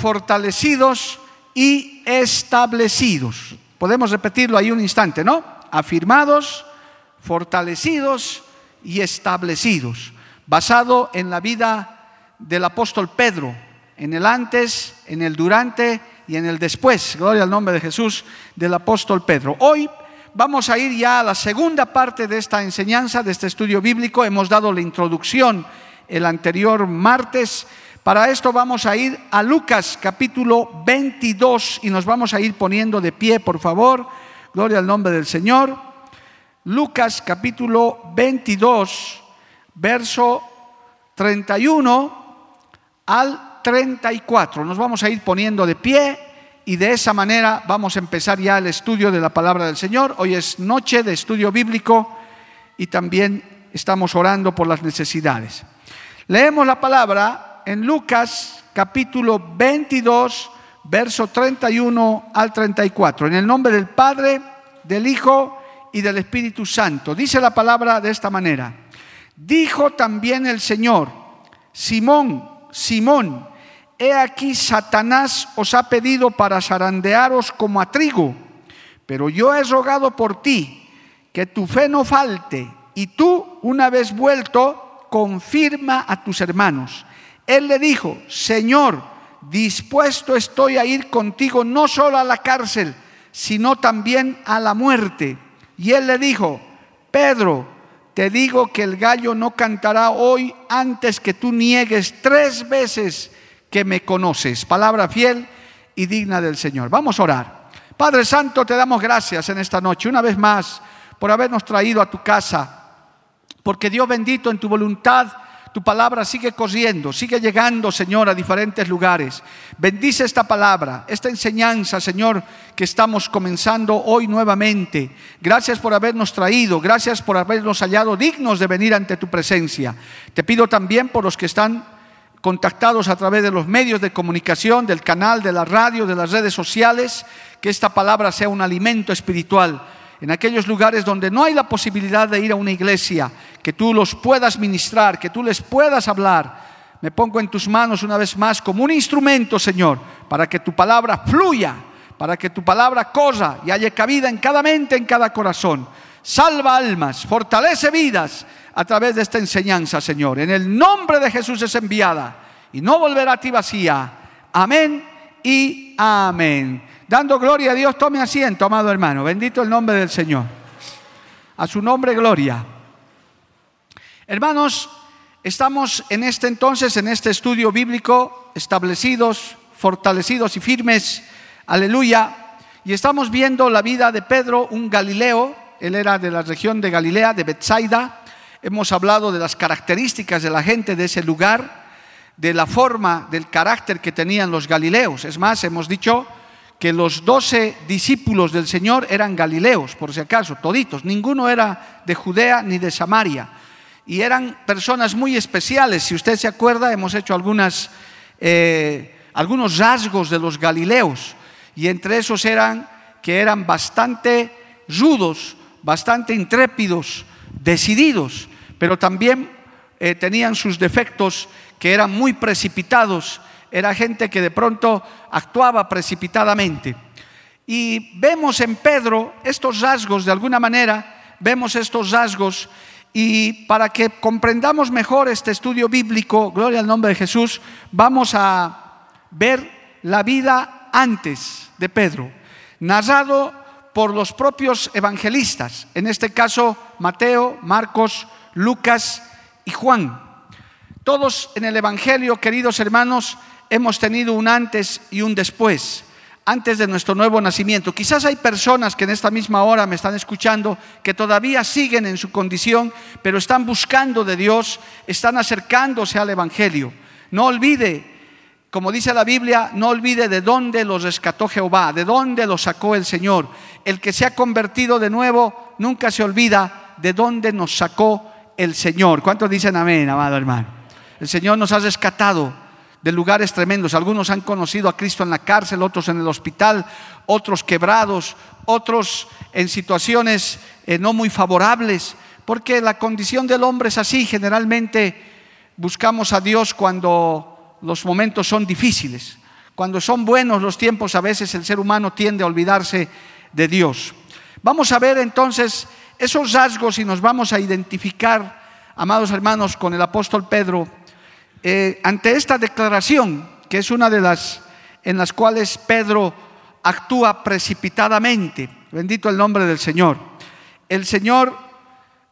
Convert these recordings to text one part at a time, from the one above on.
Fortalecidos y establecidos. Podemos repetirlo ahí un instante, ¿no? Afirmados, fortalecidos y establecidos. Basado en la vida del apóstol Pedro, en el antes, en el durante y en el después. Gloria al nombre de Jesús del apóstol Pedro. Hoy vamos a ir ya a la segunda parte de esta enseñanza, de este estudio bíblico. Hemos dado la introducción el anterior martes. Para esto vamos a ir a Lucas capítulo 22 y nos vamos a ir poniendo de pie, por favor. Gloria al nombre del Señor. Lucas capítulo 22, verso 31 al 34. Nos vamos a ir poniendo de pie y de esa manera vamos a empezar ya el estudio de la palabra del Señor. Hoy es noche de estudio bíblico y también estamos orando por las necesidades. Leemos la palabra en Lucas capítulo 22, verso 31 al 34. En el nombre del Padre, del Hijo y del Espíritu Santo. Dice la palabra de esta manera. Dijo también el Señor, Simón, Simón, he aquí Satanás os ha pedido para zarandearos como a trigo, pero yo he rogado por ti que tu fe no falte y tú, una vez vuelto, confirma a tus hermanos. Él le dijo, Señor, dispuesto estoy a ir contigo no solo a la cárcel, sino también a la muerte. Y él le dijo, Pedro, te digo que el gallo no cantará hoy antes que tú niegues tres veces que me conoces. Palabra fiel y digna del Señor. Vamos a orar. Padre Santo, te damos gracias en esta noche, una vez más, por habernos traído a tu casa, porque Dios bendito en tu voluntad. Tu palabra sigue corriendo, sigue llegando, Señor, a diferentes lugares. Bendice esta palabra, esta enseñanza, Señor, que estamos comenzando hoy nuevamente. Gracias por habernos traído, gracias por habernos hallado dignos de venir ante tu presencia. Te pido también por los que están contactados a través de los medios de comunicación, del canal, de la radio, de las redes sociales, que esta palabra sea un alimento espiritual. En aquellos lugares donde no hay la posibilidad de ir a una iglesia, que tú los puedas ministrar, que tú les puedas hablar. Me pongo en tus manos una vez más como un instrumento, Señor, para que tu palabra fluya, para que tu palabra corra y haya cabida en cada mente, en cada corazón. Salva almas, fortalece vidas a través de esta enseñanza, Señor. En el nombre de Jesús es enviada y no volverá a ti vacía. Amén y amén. Dando gloria a Dios, tome asiento, amado hermano. Bendito el nombre del Señor. A su nombre, gloria. Hermanos, estamos en este entonces, en este estudio bíblico, establecidos, fortalecidos y firmes. Aleluya. Y estamos viendo la vida de Pedro, un Galileo. Él era de la región de Galilea, de Bethsaida Hemos hablado de las características de la gente de ese lugar, de la forma, del carácter que tenían los galileos. Es más, hemos dicho que los doce discípulos del Señor eran galileos, por si acaso, toditos. Ninguno era de Judea ni de Samaria. Y eran personas muy especiales. Si usted se acuerda, hemos hecho eh, algunos rasgos de los galileos. Y entre esos eran que eran bastante rudos, bastante intrépidos, decididos pero también eh, tenían sus defectos que eran muy precipitados, era gente que de pronto actuaba precipitadamente. Y vemos en Pedro estos rasgos, de alguna manera, vemos estos rasgos y para que comprendamos mejor este estudio bíblico, gloria al nombre de Jesús, vamos a ver la vida antes de Pedro, narrado por los propios evangelistas, en este caso Mateo, Marcos, Lucas y Juan. Todos en el Evangelio, queridos hermanos, hemos tenido un antes y un después. antes de nuestro nuevo nacimiento. Quizás hay personas que en esta misma hora me están escuchando que todavía siguen en su condición, pero están buscando de Dios, están acercándose al Evangelio. No olvide, como dice la Biblia, no olvide de dónde los rescató Jehová, de dónde los sacó el Señor. El que se ha convertido de nuevo nunca se olvida de dónde nos sacó el Señor. ¿Cuántos dicen amén, amado hermano? El Señor nos ha rescatado de lugares tremendos. Algunos han conocido a Cristo en la cárcel, otros en el hospital, otros quebrados, otros en situaciones eh, no muy favorables, porque la condición del hombre es así. Generalmente buscamos a Dios cuando los momentos son difíciles. Cuando son buenos los tiempos, a veces el ser humano tiende a olvidarse de Dios. Vamos a ver entonces esos rasgos y nos vamos a identificar, amados hermanos, con el apóstol Pedro eh, ante esta declaración, que es una de las en las cuales Pedro actúa precipitadamente, bendito el nombre del Señor, el Señor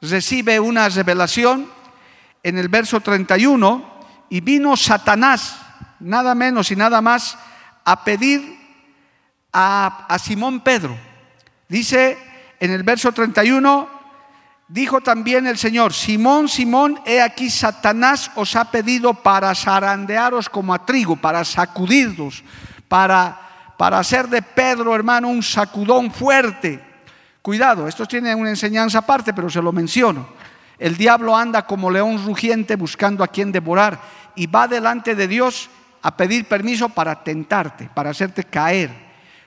recibe una revelación en el verso 31 y vino Satanás, nada menos y nada más, a pedir a, a Simón Pedro. Dice en el verso 31, Dijo también el Señor, Simón, Simón, he aquí Satanás os ha pedido para zarandearos como a trigo, para sacudirlos, para, para hacer de Pedro, hermano, un sacudón fuerte. Cuidado, esto tiene una enseñanza aparte, pero se lo menciono. El diablo anda como león rugiente buscando a quien devorar y va delante de Dios a pedir permiso para tentarte, para hacerte caer,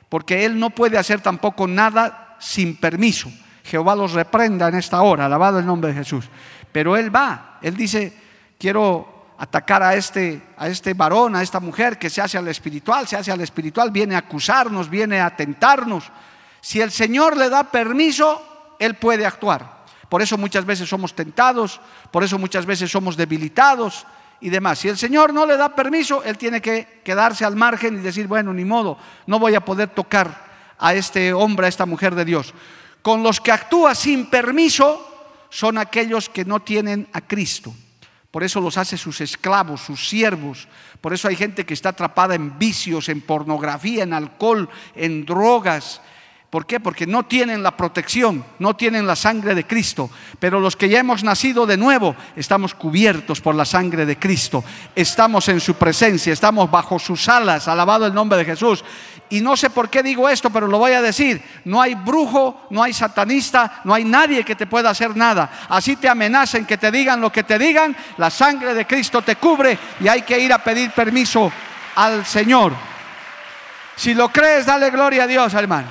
porque él no puede hacer tampoco nada sin permiso. Jehová los reprenda en esta hora, alabado el nombre de Jesús. Pero él va, él dice, quiero atacar a este, a este varón, a esta mujer que se hace al espiritual, se hace al espiritual, viene a acusarnos, viene a tentarnos. Si el Señor le da permiso, él puede actuar. Por eso muchas veces somos tentados, por eso muchas veces somos debilitados y demás. Si el Señor no le da permiso, él tiene que quedarse al margen y decir, bueno, ni modo, no voy a poder tocar a este hombre, a esta mujer de Dios. Con los que actúa sin permiso son aquellos que no tienen a Cristo. Por eso los hace sus esclavos, sus siervos. Por eso hay gente que está atrapada en vicios, en pornografía, en alcohol, en drogas, ¿Por qué? Porque no tienen la protección, no tienen la sangre de Cristo. Pero los que ya hemos nacido de nuevo, estamos cubiertos por la sangre de Cristo. Estamos en su presencia, estamos bajo sus alas, alabado el nombre de Jesús. Y no sé por qué digo esto, pero lo voy a decir. No hay brujo, no hay satanista, no hay nadie que te pueda hacer nada. Así te amenacen, que te digan lo que te digan, la sangre de Cristo te cubre y hay que ir a pedir permiso al Señor. Si lo crees, dale gloria a Dios, hermano.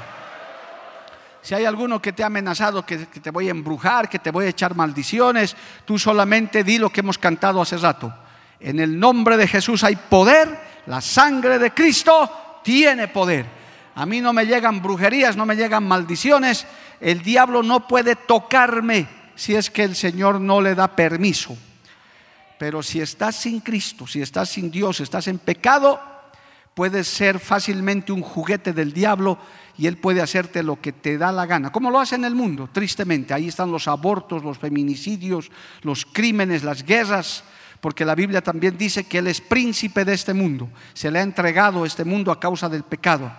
Si hay alguno que te ha amenazado que, te voy a embrujar, que te voy a echar maldiciones, tú solamente di lo que hemos cantado hace rato. En el nombre de Jesús hay poder, la sangre de Cristo tiene poder. A mí no me llegan brujerías, no me llegan maldiciones. El diablo no puede tocarme si es que el Señor no le da permiso. Pero si estás sin Cristo, si estás sin Dios, estás en pecado, puedes ser fácilmente un juguete del diablo y él puede hacerte lo que te da la gana, como lo hace en el mundo, tristemente. Ahí están los abortos, los feminicidios, los crímenes, las guerras, porque la Biblia también dice que él es príncipe de este mundo, se le ha entregado este mundo a causa del pecado,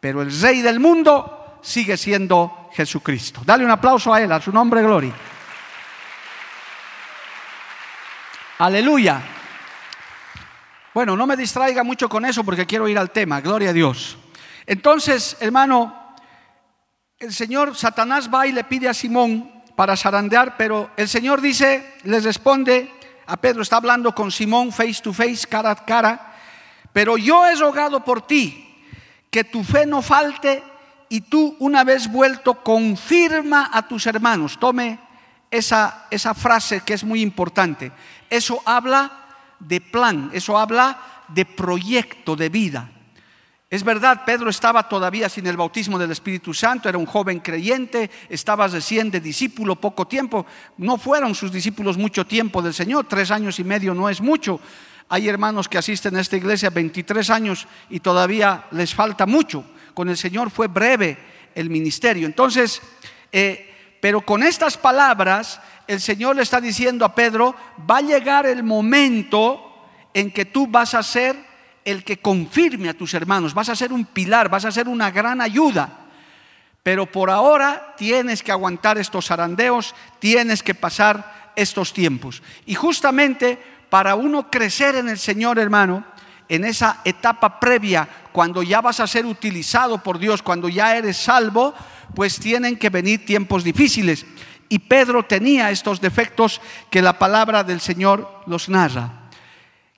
pero el rey del mundo sigue siendo Jesucristo. Dale un aplauso a él, a su nombre, gloria. Aleluya. Bueno, no me distraiga mucho con eso porque quiero ir al tema, gloria a Dios. Entonces, hermano, el Señor Satanás va y le pide a Simón para zarandear, pero el Señor dice, les responde a Pedro, está hablando con Simón face to face, cara a cara, pero yo he rogado por ti que tu fe no falte y tú una vez vuelto confirma a tus hermanos. Tome esa, esa frase que es muy importante. Eso habla de plan, eso habla de proyecto de vida. Es verdad, Pedro estaba todavía sin el bautismo del Espíritu Santo, era un joven creyente, estaba recién de discípulo poco tiempo, no fueron sus discípulos mucho tiempo del Señor, tres años y medio no es mucho. Hay hermanos que asisten a esta iglesia 23 años y todavía les falta mucho. Con el Señor fue breve el ministerio. Entonces, eh, pero con estas palabras, el Señor le está diciendo a Pedro, va a llegar el momento en que tú vas a ser el que confirme a tus hermanos, vas a ser un pilar, vas a ser una gran ayuda. Pero por ahora tienes que aguantar estos zarandeos, tienes que pasar estos tiempos. Y justamente para uno crecer en el Señor, hermano, en esa etapa previa, cuando ya vas a ser utilizado por Dios, cuando ya eres salvo, pues tienen que venir tiempos difíciles. Y Pedro tenía estos defectos que la palabra del Señor los narra.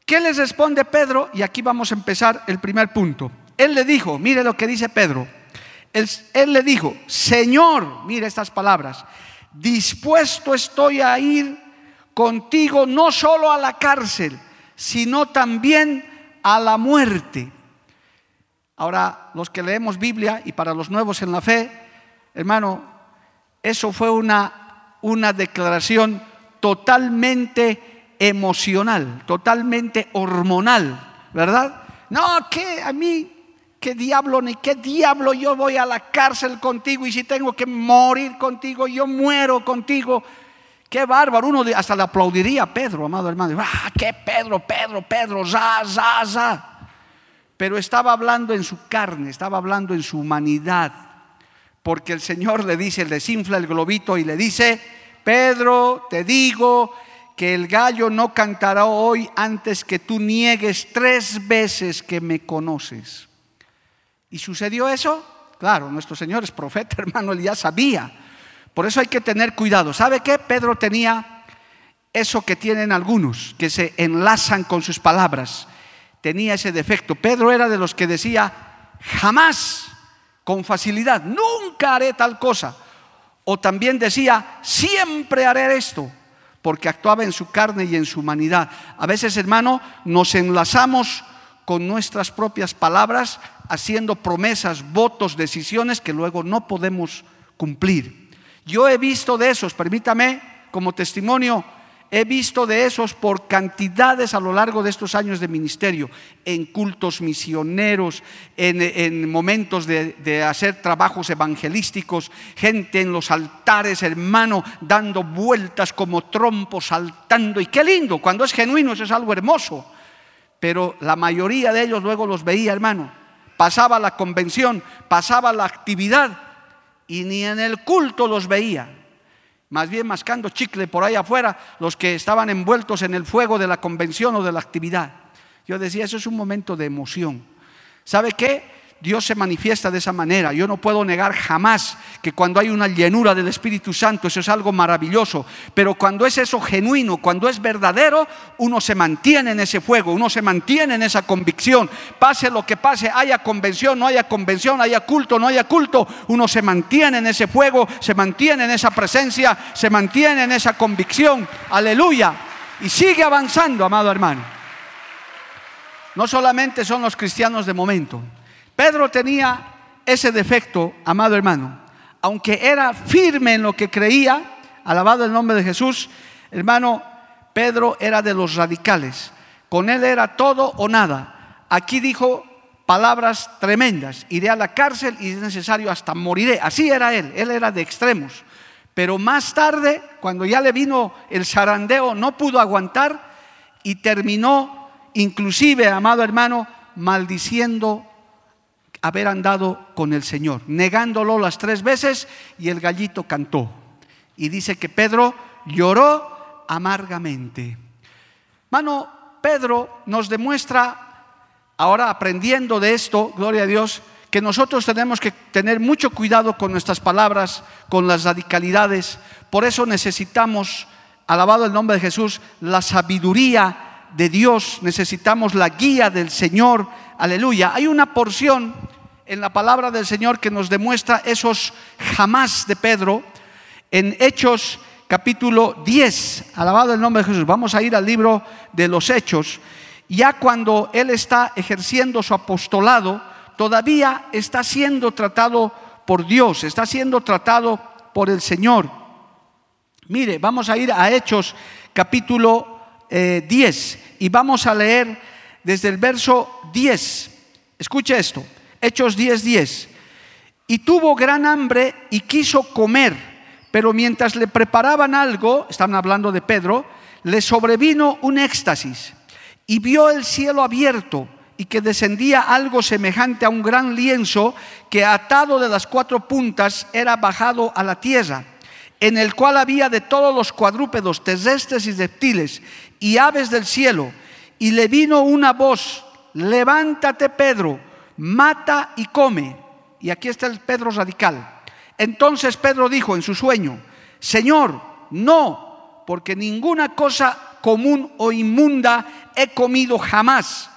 ¿Qué les responde Pedro? Y aquí vamos a empezar el primer punto. Él le dijo, mire lo que dice Pedro. Él, le dijo, Señor, mire estas palabras, dispuesto estoy a ir contigo no solo a la cárcel, sino también a la muerte. Ahora, los que leemos Biblia y para los nuevos en la fe, hermano, eso fue una, una declaración totalmente emocional, totalmente hormonal, ¿verdad? No, que a mí, qué diablo, ni qué diablo, yo voy a la cárcel contigo y si tengo que morir contigo, yo muero contigo. Qué bárbaro, uno hasta le aplaudiría a Pedro, amado hermano. Ah, qué Pedro, Pedro, Pedro, za, za, za pero estaba hablando en su carne, estaba hablando en su humanidad, porque el Señor le dice, le desinfla el globito y le dice, Pedro, te digo que el gallo no cantará hoy antes que tú niegues tres veces que me conoces. ¿Y sucedió eso? Claro, nuestro Señor es profeta, hermano, él ya sabía. Por eso hay que tener cuidado. ¿Sabe qué? Pedro tenía eso que tienen algunos, que se enlazan con sus palabras tenía ese defecto. Pedro era de los que decía, jamás, con facilidad, nunca haré tal cosa. O también decía, siempre haré esto, porque actuaba en su carne y en su humanidad. A veces, hermano, nos enlazamos con nuestras propias palabras, haciendo promesas, votos, decisiones que luego no podemos cumplir. Yo he visto de esos, permítame como testimonio, He visto de esos por cantidades a lo largo de estos años de ministerio, en cultos misioneros, en, momentos de, hacer trabajos evangelísticos, gente en los altares, hermano, dando vueltas como trompos, saltando. Y qué lindo, cuando es genuino eso es algo hermoso. Pero la mayoría de ellos luego los veía, hermano. Pasaba la convención, pasaba la actividad y ni en el culto los veía más bien mascando chicle por ahí afuera, los que estaban envueltos en el fuego de la convención o de la actividad. Yo decía, eso es un momento de emoción. ¿Sabe qué? Dios se manifiesta de esa manera. Yo no puedo negar jamás que cuando hay una llenura del Espíritu Santo, eso es algo maravilloso. Pero cuando es eso genuino, cuando es verdadero, uno se mantiene en ese fuego, uno se mantiene en esa convicción. Pase lo que pase, haya convención, no haya convención, haya culto, no haya culto, uno se mantiene en ese fuego, se mantiene en esa presencia, se mantiene en esa convicción. Aleluya. Y sigue avanzando, amado hermano. No solamente son los cristianos de momento. Pedro tenía ese defecto, amado hermano. Aunque era firme en lo que creía, alabado el nombre de Jesús, hermano, Pedro era de los radicales. Con él era todo o nada. Aquí dijo palabras tremendas. Iré a la cárcel y es necesario hasta moriré. Así era él. Él era de extremos. Pero más tarde, cuando ya le vino el zarandeo, no pudo aguantar y terminó, inclusive, amado hermano, maldiciendo haber andado con el Señor, negándolo las tres veces y el gallito cantó. Y dice que Pedro lloró amargamente. Mano, Pedro nos demuestra, ahora aprendiendo de esto, gloria a Dios, que nosotros tenemos que tener mucho cuidado con nuestras palabras, con las radicalidades. Por eso necesitamos, alabado el nombre de Jesús, la sabiduría de Dios, necesitamos la guía del Señor. Aleluya. Hay una porción en la palabra del Señor que nos demuestra esos jamás de Pedro en Hechos capítulo 10. Alabado el nombre de Jesús. Vamos a ir al libro de los Hechos. Ya cuando él está ejerciendo su apostolado, todavía está siendo tratado por Dios, está siendo tratado por el Señor. Mire, vamos a ir a Hechos capítulo 10 eh, y vamos a leer desde el verso 10. Escuche esto. Hechos 10:10. 10. Y tuvo gran hambre y quiso comer, pero mientras le preparaban algo, estaban hablando de Pedro, le sobrevino un éxtasis y vio el cielo abierto y que descendía algo semejante a un gran lienzo que atado de las cuatro puntas era bajado a la tierra, en el cual había de todos los cuadrúpedos, terrestres y reptiles y aves del cielo. Y le vino una voz, levántate Pedro, mata y come. Y aquí está el Pedro radical. Entonces Pedro dijo en su sueño, Señor, no, porque ninguna cosa común o inmunda he comido jamás.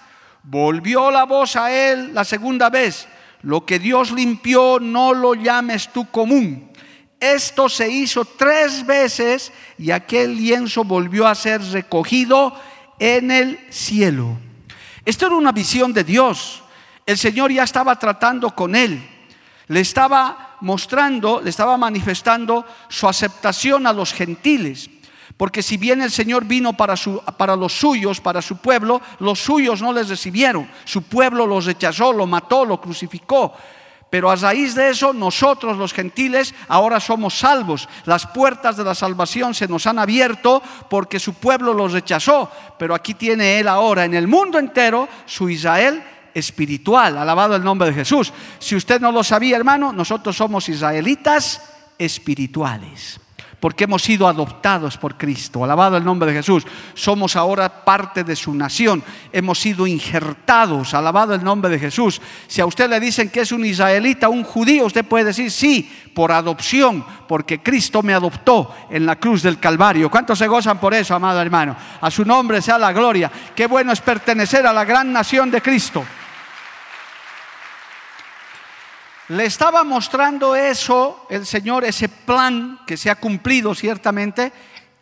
Volvió la voz a él la segunda vez, lo que Dios limpió no lo llames tú común. Esto se hizo tres veces y aquel lienzo volvió a ser recogido en el cielo. Esto era una visión de Dios. El Señor ya estaba tratando con él. Le estaba mostrando, le estaba manifestando su aceptación a los gentiles. Porque si bien el Señor vino para, su, para, los suyos, para su pueblo, los suyos no les recibieron. Su pueblo los rechazó, lo mató, lo crucificó. Pero a raíz de eso, nosotros los gentiles ahora somos salvos. Las puertas de la salvación se nos han abierto porque su pueblo los rechazó. Pero aquí tiene Él ahora en el mundo entero su Israel espiritual. Alabado el nombre de Jesús. Si usted no lo sabía, hermano, nosotros somos israelitas espirituales porque hemos sido adoptados por Cristo. Alabado el nombre de Jesús. Somos ahora parte de su nación. Hemos sido injertados. Alabado el nombre de Jesús. Si a usted le dicen que es un israelita, un judío, usted puede decir sí, por adopción, porque Cristo me adoptó en la cruz del Calvario. ¿Cuántos se gozan por eso, amado hermano? A su nombre sea la gloria. Qué bueno es pertenecer a la gran nación de Cristo. Le estaba mostrando eso, el Señor, ese plan que se ha cumplido ciertamente,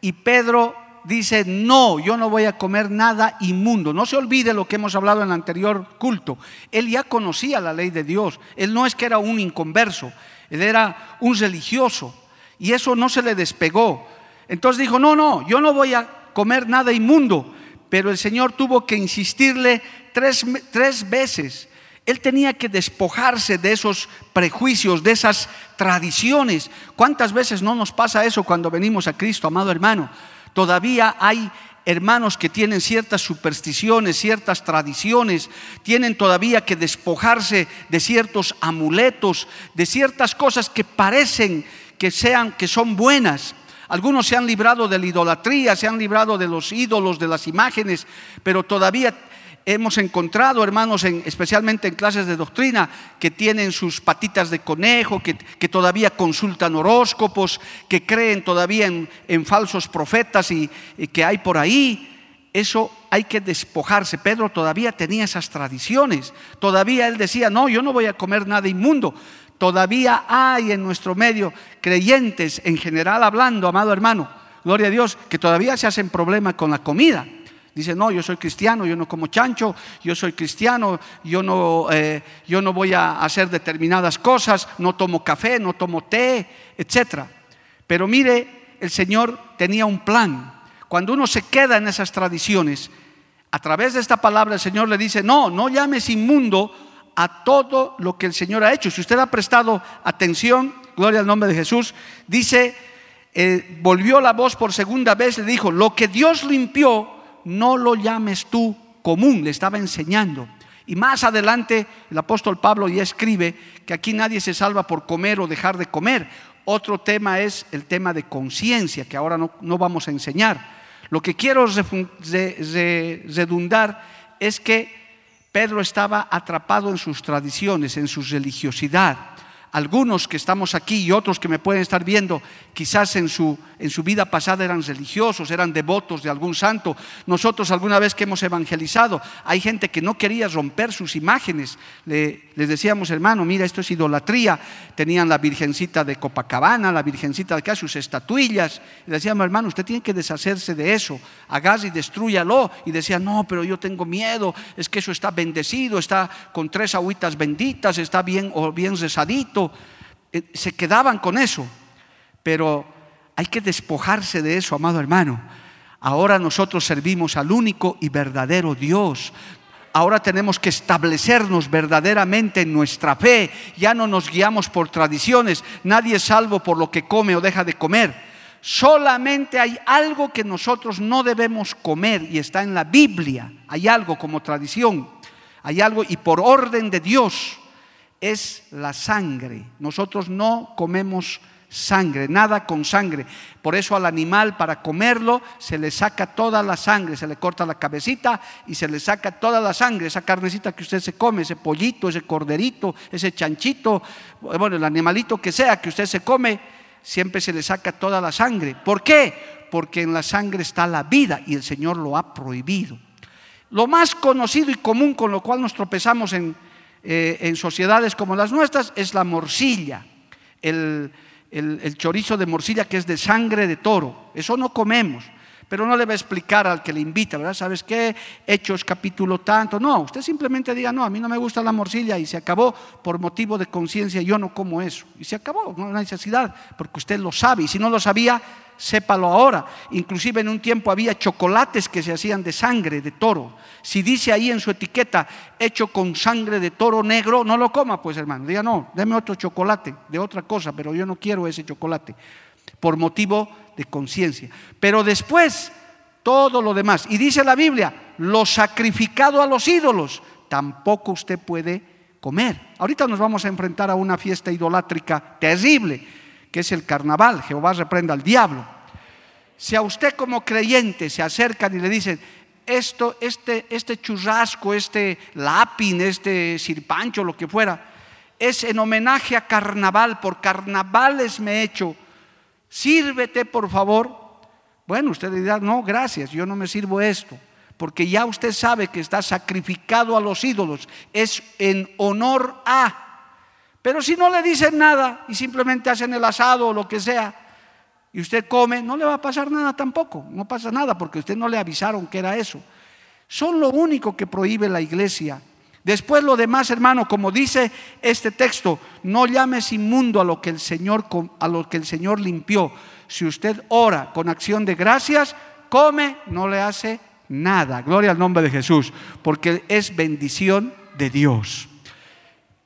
y Pedro dice, no, yo no voy a comer nada inmundo. No se olvide lo que hemos hablado en el anterior culto. Él ya conocía la ley de Dios. Él no es que era un inconverso, él era un religioso. Y eso no se le despegó. Entonces dijo, no, no, yo no voy a comer nada inmundo. Pero el Señor tuvo que insistirle tres, tres veces él tenía que despojarse de esos prejuicios, de esas tradiciones. ¿Cuántas veces no nos pasa eso cuando venimos a Cristo, amado hermano? Todavía hay hermanos que tienen ciertas supersticiones, ciertas tradiciones, tienen todavía que despojarse de ciertos amuletos, de ciertas cosas que parecen que sean que son buenas. Algunos se han librado de la idolatría, se han librado de los ídolos, de las imágenes, pero todavía hemos encontrado hermanos, en, especialmente en clases de doctrina, que tienen sus patitas de conejo, que, todavía consultan horóscopos, que creen todavía en, falsos profetas y, que hay por ahí. Eso hay que despojarse. Pedro todavía tenía esas tradiciones. Todavía él decía, no, yo no voy a comer nada inmundo. Todavía hay en nuestro medio creyentes, en general hablando, amado hermano, gloria a Dios, que todavía se hacen problemas con la comida. Dice, no, yo soy cristiano, yo no como chancho, yo soy cristiano, yo no, eh, yo no voy a hacer determinadas cosas, no tomo café, no tomo té, etc. Pero mire, el Señor tenía un plan. Cuando uno se queda en esas tradiciones, a través de esta palabra el Señor le dice, no, no llames inmundo a todo lo que el Señor ha hecho. Si usted ha prestado atención, gloria al nombre de Jesús, dice, eh, volvió la voz por segunda vez, le dijo, lo que Dios limpió, no lo llames tú común, le estaba enseñando. Y más adelante el apóstol Pablo ya escribe que aquí nadie se salva por comer o dejar de comer. Otro tema es el tema de conciencia, que ahora no, vamos a enseñar. Lo que quiero redundar es que Pedro estaba atrapado en sus tradiciones, en su religiosidad algunos que estamos aquí y otros que me pueden estar viendo, quizás en su, en su vida pasada eran religiosos, eran devotos de algún santo. Nosotros alguna vez que hemos evangelizado, hay gente que no quería romper sus imágenes. Le, les decíamos, hermano, mira, esto es idolatría. Tenían la virgencita de Copacabana, la virgencita de acá, sus estatuillas. Le decíamos, hermano, usted tiene que deshacerse de eso. Hagas y destruyalo. Y decía, no, pero yo tengo miedo, es que eso está bendecido, está con tres agüitas benditas, está bien o bien rezadito eh, se quedaban con eso. Pero hay que despojarse de eso, amado hermano. Ahora nosotros servimos al único y verdadero Dios. Ahora tenemos que establecernos verdaderamente en nuestra fe. Ya no nos guiamos por tradiciones. Nadie es salvo por lo que come o deja de comer. Solamente hay algo que nosotros no debemos comer y está en la Biblia. Hay algo como tradición. hay algo y por orden de Dios es la sangre. Nosotros no comemos sangre, nada con sangre. Por eso al animal para comerlo se le saca toda la sangre, se le corta la cabecita y se le saca toda la sangre, esa carnecita que usted se come, ese pollito, ese corderito, ese chanchito, bueno, el animalito que sea que usted se come, siempre se le saca toda la sangre. ¿Por qué? Porque en la sangre está la vida y el Señor lo ha prohibido. Lo más conocido y común con lo cual nos tropezamos en, eh, en sociedades como las nuestras es la morcilla, el, el, chorizo de morcilla que es de sangre de toro. Eso no comemos. Pero no le va a explicar al que le invita, ¿verdad? ¿Sabes qué? Hechos capítulo tanto. No, usted simplemente diga, no, a mí no me gusta la morcilla y se acabó por motivo de conciencia, yo no como eso. Y se acabó, no hay necesidad, porque usted lo sabe. Y si no lo sabía, sépalo ahora. Inclusive en un tiempo había chocolates que se hacían de sangre de toro. Si dice ahí en su etiqueta, hecho con sangre de toro negro, no lo coma, pues hermano. Diga, no, deme otro chocolate de otra cosa, pero yo no quiero ese chocolate. Por motivo de conciencia. Pero después, todo lo demás. Y dice la Biblia, lo sacrificado a los ídolos, tampoco usted puede comer. Ahorita nos vamos a enfrentar a una fiesta idolátrica terrible que es el carnaval, Jehová reprenda al diablo. Si a usted como creyente se acercan y le dicen, esto, este, este churrasco, este lápin, este sirpancho, lo que fuera, es en homenaje a carnaval, por carnavales me he hecho, sírvete por favor. Bueno, usted dirá, no, gracias, yo no me sirvo esto, porque ya usted sabe que está sacrificado a los ídolos, es en honor a. Pero si no le dicen nada y simplemente hacen el asado o lo que sea, y usted come, no le va a pasar nada tampoco. No pasa nada porque usted no le avisaron que era eso. Son lo único que prohíbe la iglesia. Después lo demás, hermano, como dice este texto, no llames inmundo a lo que el Señor a lo que el Señor limpió. Si usted ora con acción de gracias, come, no le hace nada. Gloria al nombre de Jesús, porque es bendición de Dios.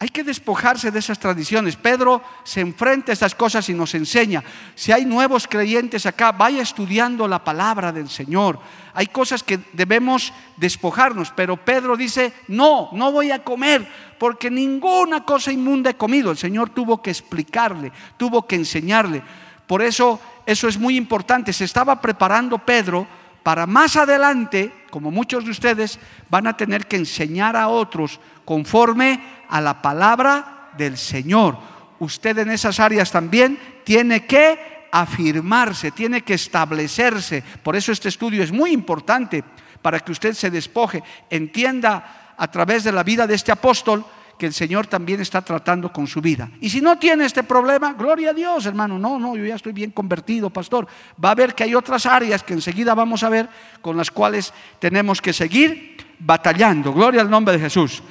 Hay que despojarse de esas tradiciones. Pedro se enfrenta a estas cosas y nos enseña. Si hay nuevos creyentes acá, vaya estudiando la palabra del Señor. Hay cosas que debemos despojarnos, pero Pedro dice, no, no voy a comer porque ninguna cosa inmunda he comido. El Señor tuvo que explicarle, tuvo que enseñarle. Por eso eso es muy importante. Se estaba preparando Pedro para más adelante, como muchos de ustedes, van a tener que enseñar a otros conforme a la palabra del Señor. Usted en esas áreas también tiene que afirmarse, tiene que establecerse. Por eso este estudio es muy importante para que usted se despoje, entienda a través de la vida de este apóstol que el Señor también está tratando con su vida. Y si no tiene este problema, gloria a Dios, hermano. No, no, yo ya estoy bien convertido, pastor. Va a ver que hay otras áreas que enseguida vamos a ver con las cuales tenemos que seguir batallando. Gloria al nombre de Jesús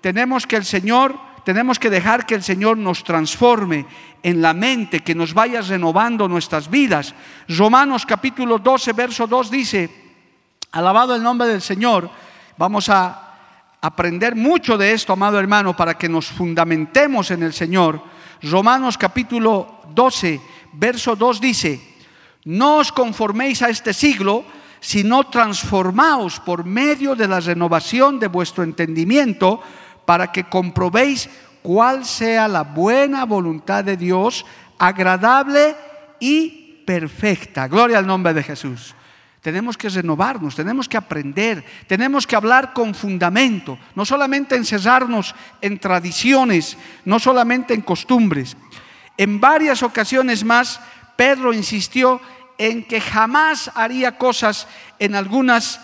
tenemos que el Señor, tenemos que dejar que el Señor nos transforme en la mente, que nos vaya renovando nuestras vidas. Romanos capítulo 12, verso 2 dice, alabado el nombre del Señor, vamos a aprender mucho de esto, amado hermano, para que nos fundamentemos en el Señor. Romanos capítulo 12, verso 2 dice, no os conforméis a este siglo, sino transformaos por medio de la renovación de vuestro entendimiento, para que comprobéis cuál sea la buena voluntad de Dios, agradable y perfecta. Gloria al nombre de Jesús. Tenemos que renovarnos, tenemos que aprender, tenemos que hablar con fundamento, no solamente encerrarnos en tradiciones, no solamente en costumbres. En varias ocasiones más, Pedro insistió en que jamás haría cosas en algunas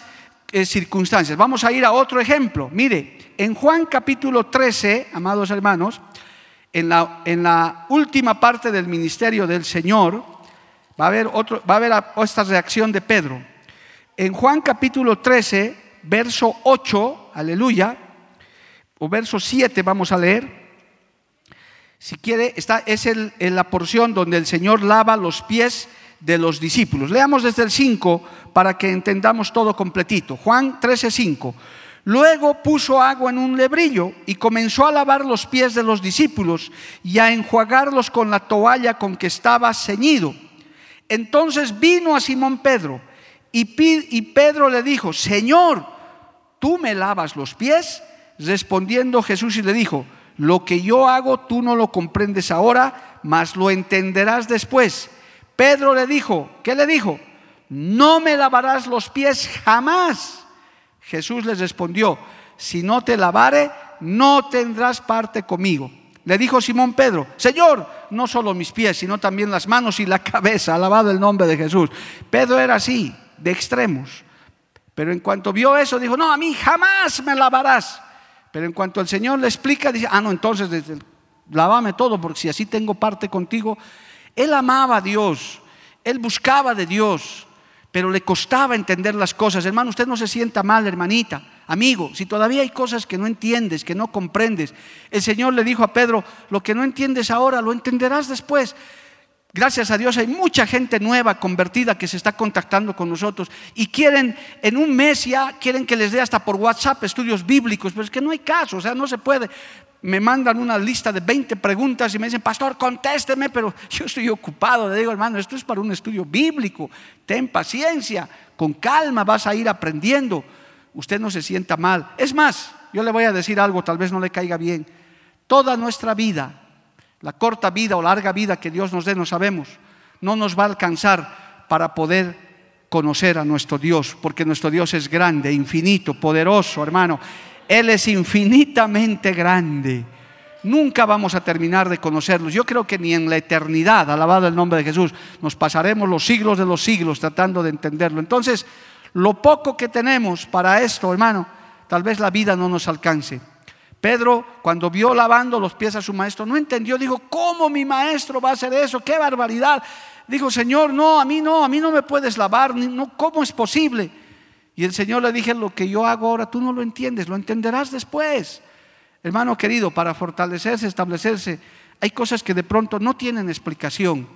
circunstancias. Vamos a ir a otro ejemplo. Mire, en Juan capítulo 13, amados hermanos, en la, en la última parte del ministerio del Señor, va a haber, otro, va a haber esta reacción de Pedro. En Juan capítulo 13, verso 8, aleluya, o verso 7 vamos a leer. Si quiere, esta es el, en la porción donde el Señor lava los pies de los discípulos. Leamos desde el 5 para que entendamos todo completito. Juan 13, 5. Luego puso agua en un lebrillo y comenzó a lavar los pies de los discípulos y a enjuagarlos con la toalla con que estaba ceñido. Entonces vino a Simón Pedro y, Pedro le dijo, Señor, ¿tú me lavas los pies? respondiendo Jesús y le dijo, lo que yo hago tú no lo comprendes ahora, mas lo entenderás después. Pedro le dijo, ¿qué le dijo? No me lavarás los pies jamás. Jesús les respondió, si no te lavare, no tendrás parte conmigo. Le dijo Simón Pedro, Señor, no solo mis pies, sino también las manos y la cabeza, alabado el nombre de Jesús. Pedro era así, de extremos. Pero en cuanto vio eso, dijo, no, a mí jamás me lavarás. Pero en cuanto el Señor le explica, dice, ah, no, entonces lavame todo, porque si así tengo parte contigo. Él amaba a Dios, él buscaba de Dios, pero le costaba entender las cosas. Hermano, usted no se sienta mal, hermanita. Amigo, si todavía hay cosas que no entiendes, que no comprendes, el Señor le dijo a Pedro, lo que no entiendes ahora, lo entenderás después. Gracias a Dios hay mucha gente nueva, convertida, que se está contactando con nosotros y quieren, en un mes ya, quieren que les dé hasta por WhatsApp estudios bíblicos, pero es que no hay caso, o sea, no se puede. Me mandan una lista de 20 preguntas y me dicen, pastor, contésteme, pero yo estoy ocupado. Le digo, hermano, esto es para un estudio bíblico, ten paciencia, con calma vas a ir aprendiendo usted no se sienta mal. Es más, yo le voy a decir algo, tal vez no le caiga bien. Toda nuestra vida, la corta vida o larga vida que Dios nos dé, no sabemos, no nos va a alcanzar para poder conocer a nuestro Dios, porque nuestro Dios es grande, infinito, poderoso, hermano. Él es infinitamente grande. Nunca vamos a terminar de conocerlos. Yo creo que ni en la eternidad, alabado el nombre de Jesús, nos pasaremos los siglos de los siglos tratando de entenderlo. Entonces, lo poco que tenemos para esto, hermano, tal vez la vida no nos alcance. Pedro, cuando vio lavando los pies a su maestro, no entendió, dijo, ¿cómo mi maestro va a hacer eso? ¡Qué barbaridad! Dijo, Señor, no, a mí no, a mí no me puedes lavar, no, ¿cómo es posible? Y el Señor le dije, lo que yo hago ahora tú no lo entiendes, lo entenderás después. Hermano querido, para fortalecerse, establecerse, hay cosas que de pronto no tienen explicación,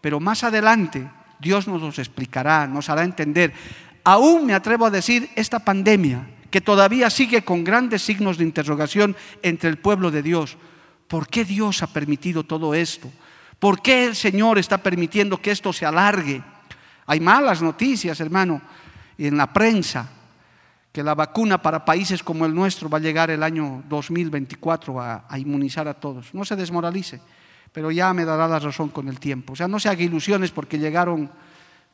pero más adelante Dios nos los explicará, nos hará entender aún me atrevo a decir, esta pandemia, que todavía sigue con grandes signos de interrogación entre el pueblo de Dios, ¿por qué Dios ha permitido todo esto? ¿Por qué el Señor está permitiendo que esto se alargue? Hay malas noticias, hermano, y en la prensa, que la vacuna para países como el nuestro va a llegar el año 2024 a, a inmunizar a todos. No se desmoralice, pero ya me dará la razón con el tiempo. O sea, no se haga ilusiones porque llegaron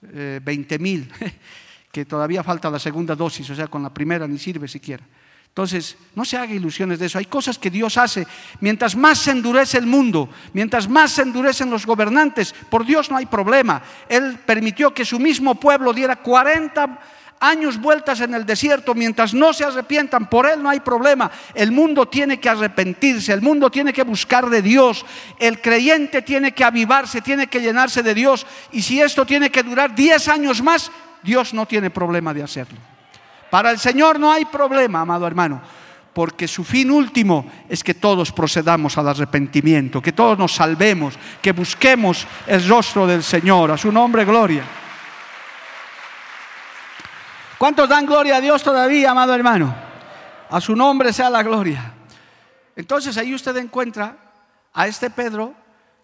20 eh, mil. que todavía falta la segunda dosis, o sea, con la primera ni sirve siquiera. Entonces, no se haga ilusiones de eso. Hay cosas que Dios hace. Mientras más se endurece el mundo, mientras más se endurecen los gobernantes, por Dios no hay problema. Él permitió que su mismo pueblo diera 40 años vueltas en el desierto mientras no se arrepientan. Por Él no hay problema. El mundo tiene que arrepentirse, el mundo tiene que buscar de Dios. El creyente tiene que avivarse, tiene que llenarse de Dios. Y si esto tiene que durar 10 años más, Dios no tiene problema de hacerlo. Para el Señor no hay problema, amado hermano, porque su fin último es que todos procedamos al arrepentimiento, que todos nos salvemos, que busquemos el rostro del Señor, a su nombre gloria. ¿Cuántos dan gloria a Dios todavía, amado hermano? A su nombre sea la gloria. Entonces ahí usted encuentra a este Pedro,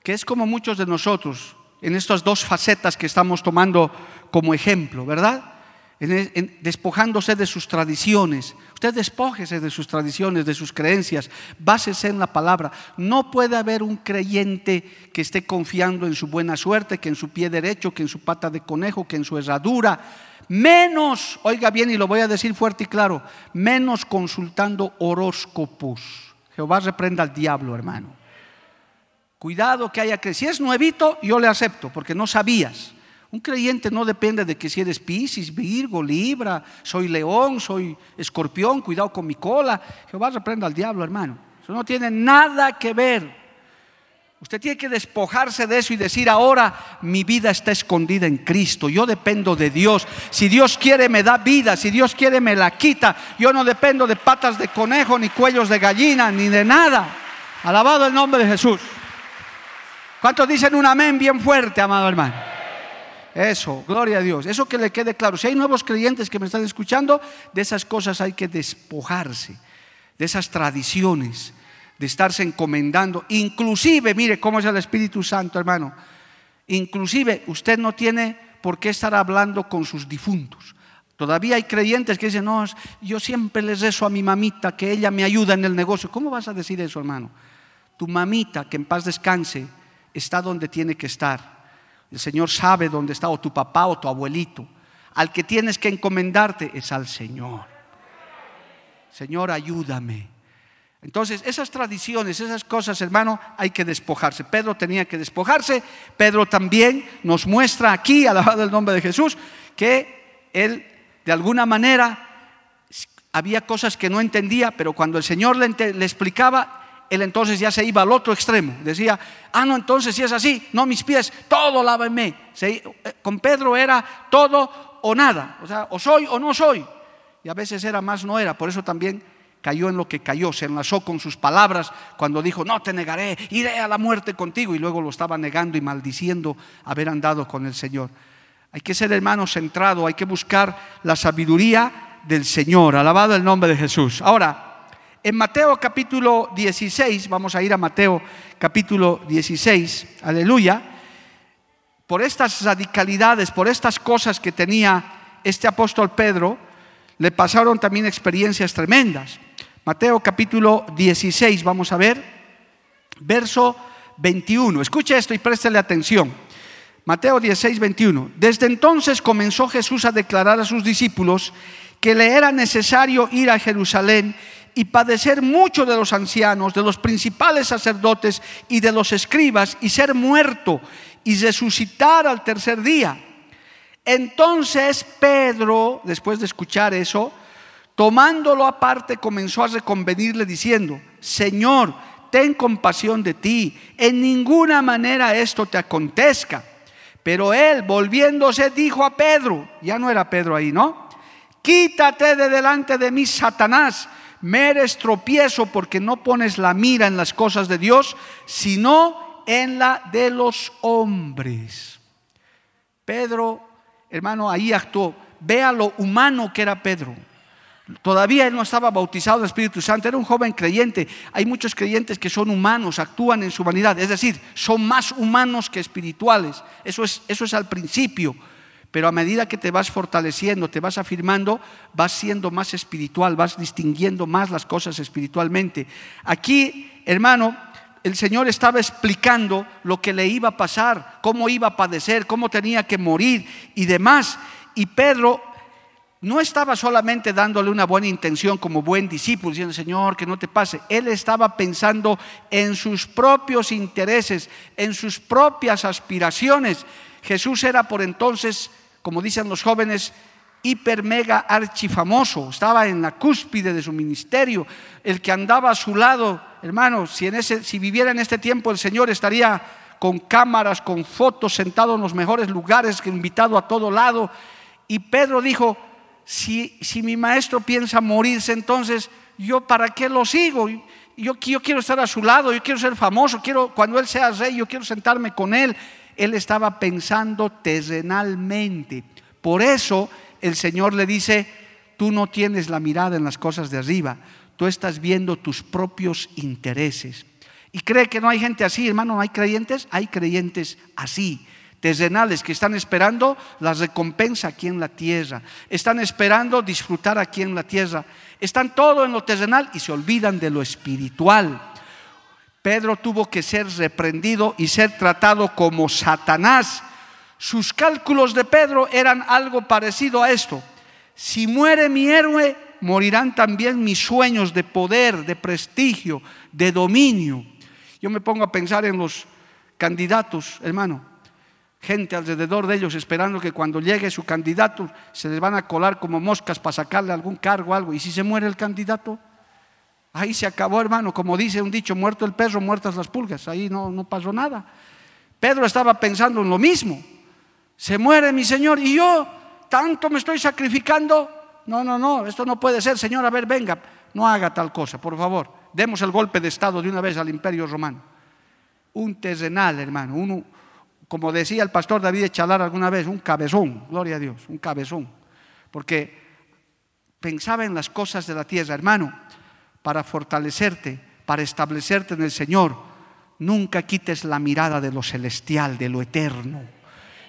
que es como muchos de nosotros, en estas dos facetas que estamos tomando como ejemplo, ¿verdad? despojándose de sus tradiciones. Usted despójese de sus tradiciones, de sus creencias, básese en la palabra. No puede haber un creyente que esté confiando en su buena suerte, que en su pie derecho, que en su pata de conejo, que en su herradura. Menos, oiga bien y lo voy a decir fuerte y claro, menos consultando horóscopos. Jehová reprenda al diablo, hermano. Cuidado que haya que, si es nuevito, yo le acepto, porque no sabías. Un creyente no depende de que si eres Piscis, Virgo, Libra, soy león, soy escorpión, cuidado con mi cola. Jehová reprenda al diablo, hermano. Eso no tiene nada que ver. Usted tiene que despojarse de eso y decir, ahora mi vida está escondida en Cristo. Yo dependo de Dios. Si Dios quiere me da vida, si Dios quiere me la quita. Yo no dependo de patas de conejo, ni cuellos de gallina, ni de nada. Alabado el nombre de Jesús. ¿Cuántos dicen un amén bien fuerte, amado hermano? Eso, gloria a Dios. Eso que le quede claro. Si hay nuevos creyentes que me están escuchando, de esas cosas hay que despojarse, de esas tradiciones, de estarse encomendando. Inclusive, mire cómo es el Espíritu Santo, hermano. Inclusive usted no tiene por qué estar hablando con sus difuntos. Todavía hay creyentes que dicen, no, yo siempre les rezo a mi mamita que ella me ayuda en el negocio. ¿Cómo vas a decir eso, hermano? Tu mamita, que en paz descanse, está donde tiene que estar. El Señor sabe dónde está, o tu papá o tu abuelito. Al que tienes que encomendarte es al Señor. Señor, ayúdame. Entonces, esas tradiciones, esas cosas, hermano, hay que despojarse. Pedro tenía que despojarse. Pedro también nos muestra aquí, alabado el nombre de Jesús, que él de alguna manera había cosas que no entendía, pero cuando el Señor le, explicaba, él entonces ya se iba al otro extremo. Decía, ah, no, entonces si es así, no mis pies, todo lávame. Eh, con Pedro era todo o nada, o sea, o soy o no soy. Y a veces era más, no era. Por eso también cayó en lo que cayó, se enlazó con sus palabras cuando dijo, no te negaré, iré a la muerte contigo. Y luego lo estaba negando y maldiciendo haber andado con el Señor. Hay que ser hermano centrado, hay que buscar la sabiduría del Señor. Alabado el nombre de Jesús. Ahora, en Mateo capítulo 16, vamos a ir a Mateo capítulo 16, aleluya, por estas radicalidades, por estas cosas que tenía este apóstol Pedro, le pasaron también experiencias tremendas. Mateo capítulo 16, vamos a ver, verso 21. Escuche esto y préstele atención. Mateo 16, 21. Desde entonces comenzó Jesús a declarar a sus discípulos que le era necesario ir a Jerusalén y padecer mucho de los ancianos, de los principales sacerdotes y de los escribas y ser muerto y resucitar al tercer día. Entonces Pedro, después de escuchar eso, tomándolo aparte, comenzó a reconvenirle diciendo, Señor, ten compasión de ti, en ninguna manera esto te acontezca. Pero él, volviéndose, dijo a Pedro, ya no era Pedro ahí, ¿no? Quítate de delante de mí, Satanás, me eres tropiezo porque no pones la mira en las cosas de Dios, sino en la de los hombres. Pedro, hermano, ahí actuó. Vea lo humano que era Pedro. Todavía él no estaba bautizado en el Espíritu Santo, era un joven creyente. Hay muchos creyentes que son humanos, actúan en su humanidad, es decir, son más humanos que espirituales. Eso es, eso es al principio, pero a medida que te vas fortaleciendo, te vas afirmando, vas siendo más espiritual, vas distinguiendo más las cosas espiritualmente. Aquí, hermano, el Señor estaba explicando lo que le iba a pasar, cómo iba a padecer, cómo tenía que morir y demás. Y Pedro no estaba solamente dándole una buena intención como buen discípulo, diciendo, Señor, que no te pase. Él estaba pensando en sus propios intereses, en sus propias aspiraciones. Jesús era por entonces, como dicen los jóvenes, hiper mega archifamoso, estaba en la cúspide de su ministerio, el que andaba a su lado, hermano, si, en ese, si viviera en este tiempo el Señor estaría con cámaras, con fotos, sentado en los mejores lugares, invitado a todo lado. Y Pedro dijo, si, mi maestro piensa morirse, entonces yo para qué lo sigo? Yo, yo quiero estar a su lado, yo quiero ser famoso, quiero, cuando él sea rey, yo quiero sentarme con él. Él estaba pensando terrenalmente. Por eso el Señor le dice, tú no tienes la mirada en las cosas de arriba, tú estás viendo tus propios intereses. Y cree que no hay gente así, hermano, no hay creyentes, hay creyentes así terrenales que están esperando la recompensa aquí en la tierra, están esperando disfrutar aquí en la tierra, están todo en lo terrenal y se olvidan de lo espiritual. Pedro tuvo que ser reprendido y ser tratado como Satanás. Sus cálculos de Pedro eran algo parecido a esto. Si muere mi héroe, morirán también mis sueños de poder, de prestigio, de dominio. Yo me pongo a pensar en los candidatos, hermano gente alrededor de ellos esperando que cuando llegue su candidato se les van a colar como moscas para sacarle algún cargo algo. ¿Y si se muere el candidato? Ahí se acabó, hermano. Como dice un dicho, muerto el perro, muertas las pulgas. Ahí no, no pasó nada. Pedro estaba pensando en lo mismo. Se muere mi Señor y yo tanto me estoy sacrificando. No, no, no, esto no puede ser. Señor, a ver, venga, no haga tal cosa, por favor. Demos el golpe de Estado de una vez al imperio romano. Un terrenal, hermano, uno, como decía el pastor David Chalar alguna vez, un cabezón, gloria a Dios, un cabezón, porque pensaba en las cosas de la tierra, hermano, para fortalecerte, para establecerte en el Señor, nunca quites la mirada de lo celestial, de lo eterno,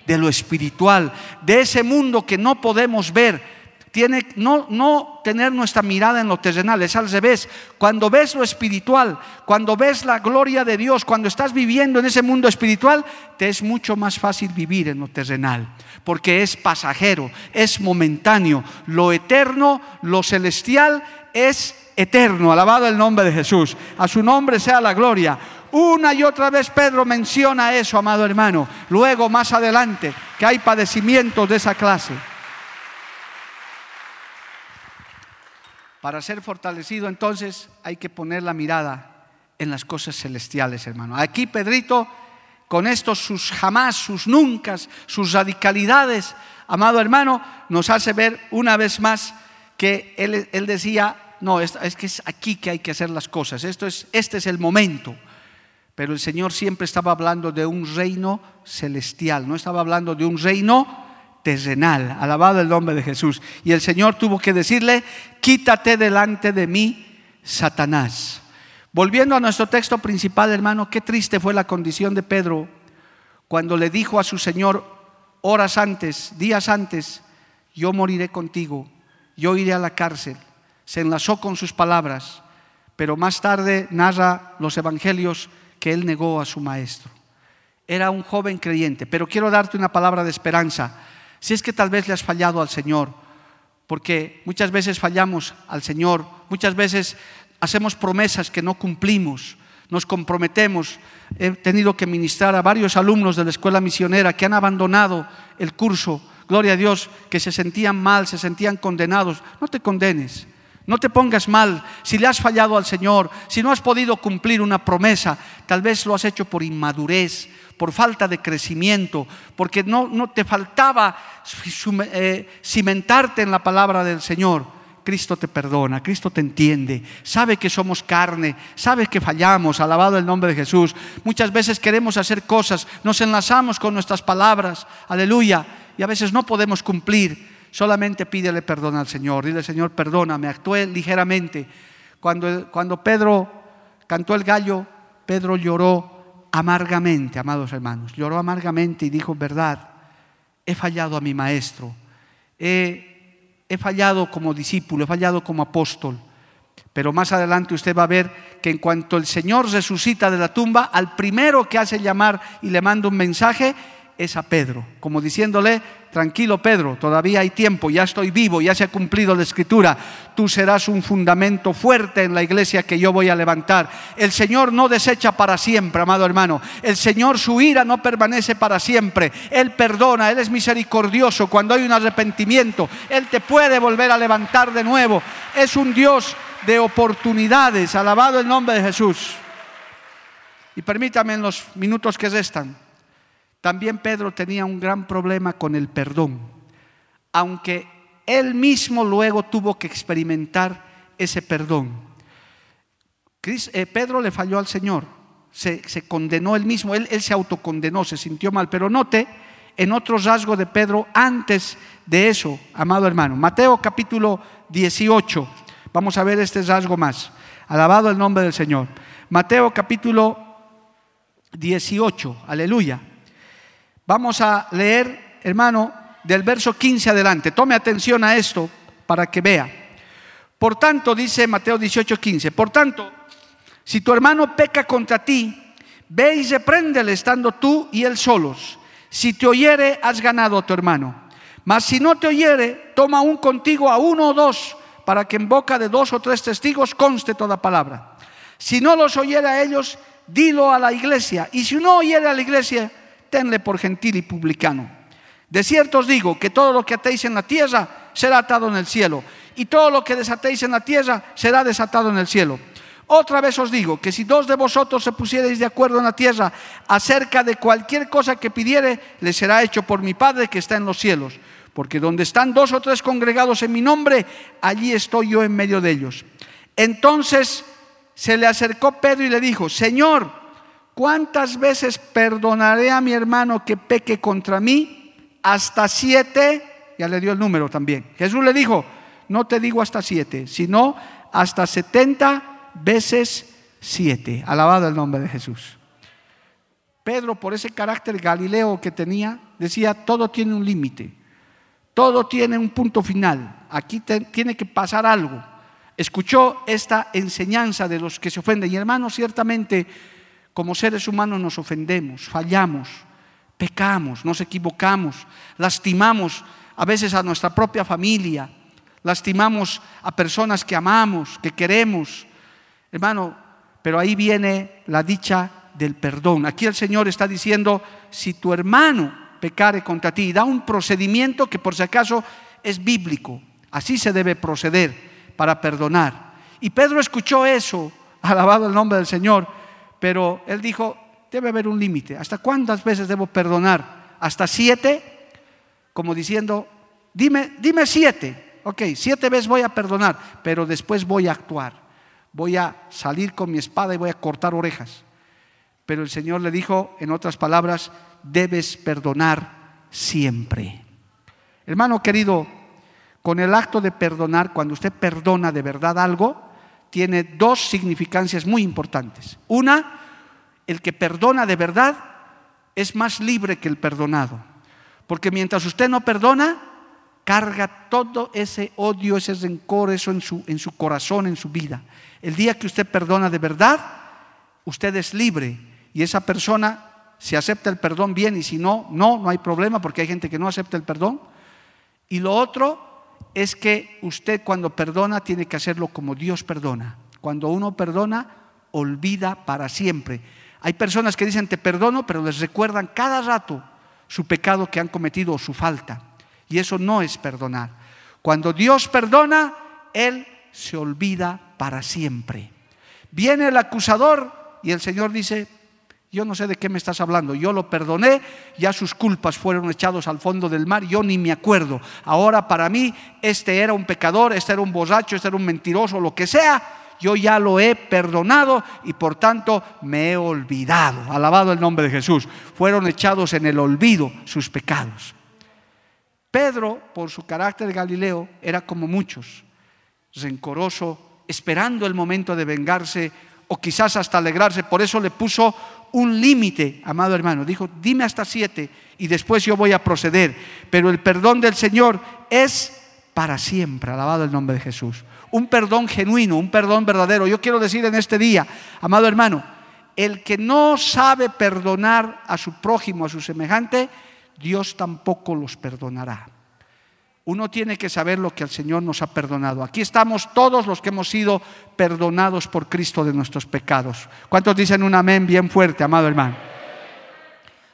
de lo espiritual, de ese mundo que no podemos ver, tiene no, no tener nuestra mirada en lo terrenal, es al revés. Cuando ves lo espiritual, cuando ves la gloria de Dios, cuando estás viviendo en ese mundo espiritual, te es mucho más fácil vivir en lo terrenal, porque es pasajero, es momentáneo. Lo eterno, lo celestial es eterno. Alabado el nombre de Jesús. A su nombre sea la gloria. Una y otra vez Pedro menciona eso, amado hermano. Luego, más adelante, que hay padecimientos de esa clase. Para ser fortalecido entonces hay que poner la mirada en las cosas celestiales, hermano. Aquí Pedrito, con estos sus jamás, sus nunca, sus radicalidades, amado hermano, nos hace ver una vez más que él, decía, no, es, es, que es aquí que hay que hacer las cosas, Esto es, este es el momento. Pero el Señor siempre estaba hablando de un reino celestial, no estaba hablando de un reino terrenal. Alabado el nombre de Jesús. Y el Señor tuvo que decirle, quítate delante de mí, Satanás. Volviendo a nuestro texto principal, hermano, qué triste fue la condición de Pedro cuando le dijo a su Señor horas antes, días antes, yo moriré contigo, yo iré a la cárcel. Se enlazó con sus palabras, pero más tarde narra los evangelios que él negó a su maestro. Era un joven creyente, pero quiero darte una palabra de esperanza si es que tal vez le has fallado al Señor, porque muchas veces fallamos al Señor, muchas veces hacemos promesas que no cumplimos, nos comprometemos. He tenido que ministrar a varios alumnos de la escuela misionera que han abandonado el curso, gloria a Dios, que se sentían mal, se sentían condenados. No te condenes. No te pongas mal si le has fallado al Señor, si no has podido cumplir una promesa, tal vez lo has hecho por inmadurez, por falta de crecimiento, porque no, no te faltaba eh, cimentarte en la palabra del Señor. Cristo te perdona, Cristo te entiende, sabe que somos carne, sabe que fallamos, alabado el nombre de Jesús. Muchas veces queremos hacer cosas, nos enlazamos con nuestras palabras, aleluya, y a veces no podemos cumplir. Solamente pídele perdón al Señor, dile Señor, perdóname, actué ligeramente. Cuando, cuando Pedro cantó el gallo, Pedro lloró amargamente, amados hermanos. Lloró amargamente y dijo, verdad, he fallado a mi maestro, he, he fallado como discípulo, he fallado como apóstol. Pero más adelante usted va a ver que en cuanto el Señor resucita de la tumba, al primero que hace llamar y le manda un mensaje es a Pedro, como diciéndole, tranquilo Pedro, todavía hay tiempo, ya estoy vivo, ya se ha cumplido la escritura, tú serás un fundamento fuerte en la iglesia que yo voy a levantar. El Señor no desecha para siempre, amado hermano, el Señor su ira no permanece para siempre, Él perdona, Él es misericordioso, cuando hay un arrepentimiento, Él te puede volver a levantar de nuevo, es un Dios de oportunidades, alabado el nombre de Jesús. Y permítame en los minutos que restan también Pedro tenía un gran problema con el perdón, aunque él mismo luego tuvo que experimentar ese perdón. Eh, Pedro le falló al Señor, se, condenó él mismo, él, él se autocondenó, se sintió mal, pero note en otro rasgo de Pedro antes de eso, amado hermano. Mateo capítulo 18, vamos a ver este rasgo más. Alabado el nombre del Señor. Mateo capítulo 18, aleluya. Vamos a leer, hermano, del verso 15 adelante. Tome atención a esto para que vea. Por tanto, dice Mateo 18, 15, por tanto, si tu hermano peca contra ti, ve y repréndele estando tú y él solos. Si te oyere, has ganado a tu hermano. Mas si no te oyere, toma un contigo a uno o dos, para que en boca de dos o tres testigos conste toda palabra. Si no los oyere a ellos, dilo a la iglesia. Y si no oyere a la iglesia, tenle por gentil y publicano. De cierto os digo que todo lo que atéis en la tierra será atado en el cielo, y todo lo que desatéis en la tierra será desatado en el cielo. Otra vez os digo que si dos de vosotros se pusierais de acuerdo en la tierra acerca de cualquier cosa que pidiere, le será hecho por mi Padre que está en los cielos. Porque donde están dos o tres congregados en mi nombre, allí estoy yo en medio de ellos. Entonces se le acercó Pedro y le dijo, Señor, ¿Cuántas veces perdonaré a mi hermano que peque contra mí? Hasta siete. Ya le dio el número también. Jesús le dijo, no te digo hasta siete, sino hasta setenta veces siete. Alabado el nombre de Jesús. Pedro, por ese carácter galileo que tenía, decía, todo tiene un límite, todo tiene un punto final. aquí tiene que pasar algo. Escuchó esta enseñanza de los que se ofenden. Y hermanos, ciertamente como seres humanos nos ofendemos, fallamos, pecamos, nos equivocamos, lastimamos a veces a nuestra propia familia, lastimamos a personas que amamos, que queremos. Hermano, pero ahí viene la dicha del perdón. Aquí el Señor está diciendo, si tu hermano pecare contra ti, da un procedimiento que por si acaso es bíblico. Así se debe proceder para perdonar. Y Pedro escuchó eso, alabado el nombre del Señor, pero él dijo, debe haber un límite. ¿Hasta cuántas veces debo perdonar? ¿Hasta siete? Como diciendo, dime, dime siete. Ok, siete veces voy a perdonar, pero después voy a actuar. Voy a salir con mi espada y voy a cortar orejas. Pero el Señor le dijo, en otras palabras, debes perdonar siempre. Hermano querido, con el acto de perdonar, cuando usted perdona de verdad algo, tiene dos significancias muy importantes. Una, el que perdona de verdad es más libre que el perdonado. Porque mientras usted no perdona, carga todo ese odio, ese rencor, eso en su, en su corazón, en su vida. El día que usted perdona de verdad, usted es libre y esa persona si acepta el perdón bien y si no, no, no hay problema porque hay gente que no acepta el perdón. Y lo otro es que usted cuando perdona tiene que hacerlo como Dios perdona. Cuando uno perdona, olvida para siempre. Hay personas que dicen te perdono, pero les recuerdan cada rato su pecado que han cometido o su falta. Y eso no es perdonar. Cuando Dios perdona, Él se olvida para siempre. Viene el acusador y el Señor dice, yo no sé de qué me estás hablando. Yo lo perdoné, ya sus culpas fueron echados al fondo del mar, yo ni me acuerdo. Ahora para mí este era un pecador, este era un borracho, este era un mentiroso, lo que sea. Yo ya lo he perdonado y por tanto me he olvidado. Alabado el nombre de Jesús. Fueron echados en el olvido sus pecados. Pedro, por su carácter galileo, era como muchos, rencoroso, esperando el momento de vengarse o quizás hasta alegrarse. Por eso le puso un límite, amado hermano. Dijo, dime hasta siete y después yo voy a proceder. Pero el perdón del Señor es para siempre, alabado el nombre de Jesús. Un perdón genuino, un perdón verdadero. Yo quiero decir en este día, amado hermano, el que no sabe perdonar a su prójimo, a su semejante, Dios tampoco los perdonará. Uno tiene que saber lo que el Señor nos ha perdonado. Aquí estamos todos los que hemos sido perdonados por Cristo de nuestros pecados. ¿Cuántos dicen un amén bien fuerte, amado hermano?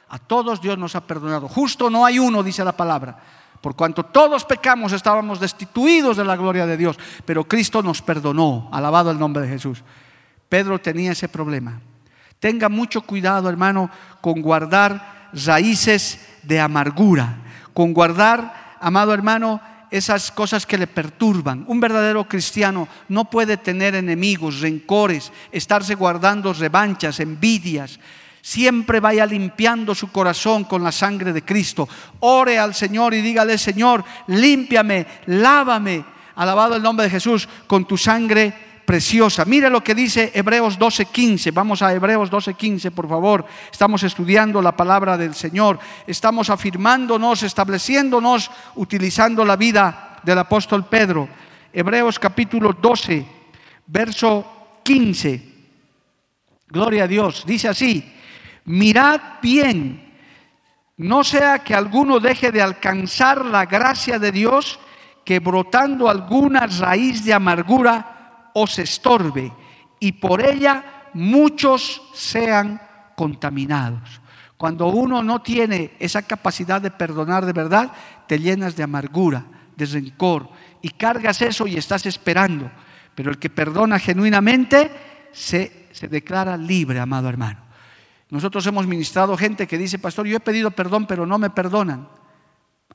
A todos Dios nos ha perdonado. Justo no hay uno, dice la palabra. Por cuanto todos pecamos, estábamos destituidos de la gloria de Dios. Pero Cristo nos perdonó. Alabado el nombre de Jesús. Pedro tenía ese problema. Tenga mucho cuidado, hermano, con guardar raíces de amargura, con guardar amado hermano, esas cosas que le perturban. Un verdadero cristiano no puede tener enemigos, rencores, estarse guardando revanchas, envidias. Siempre vaya limpiando su corazón con la sangre de Cristo. Ore al Señor y dígale, Señor, límpiame, lávame. Alabado el nombre de Jesús con tu sangre preciosa. Mire lo que dice Hebreos 12:15. Vamos a Hebreos 12:15, por favor. Estamos estudiando la palabra del Señor. Estamos afirmándonos, estableciéndonos, utilizando la vida del apóstol Pedro. Hebreos capítulo 12, verso 15. Gloria a Dios. Dice así, mirad bien, no sea que alguno deje de alcanzar la gracia de Dios, que brotando alguna raíz de amargura, os estorbe y por ella muchos sean contaminados. Cuando uno no tiene esa capacidad de perdonar de verdad, te llenas de amargura, de rencor y cargas eso y estás esperando. Pero el que perdona genuinamente se, se declara libre, amado hermano. Nosotros hemos ministrado gente que dice, pastor, yo he pedido perdón, pero no me perdonan.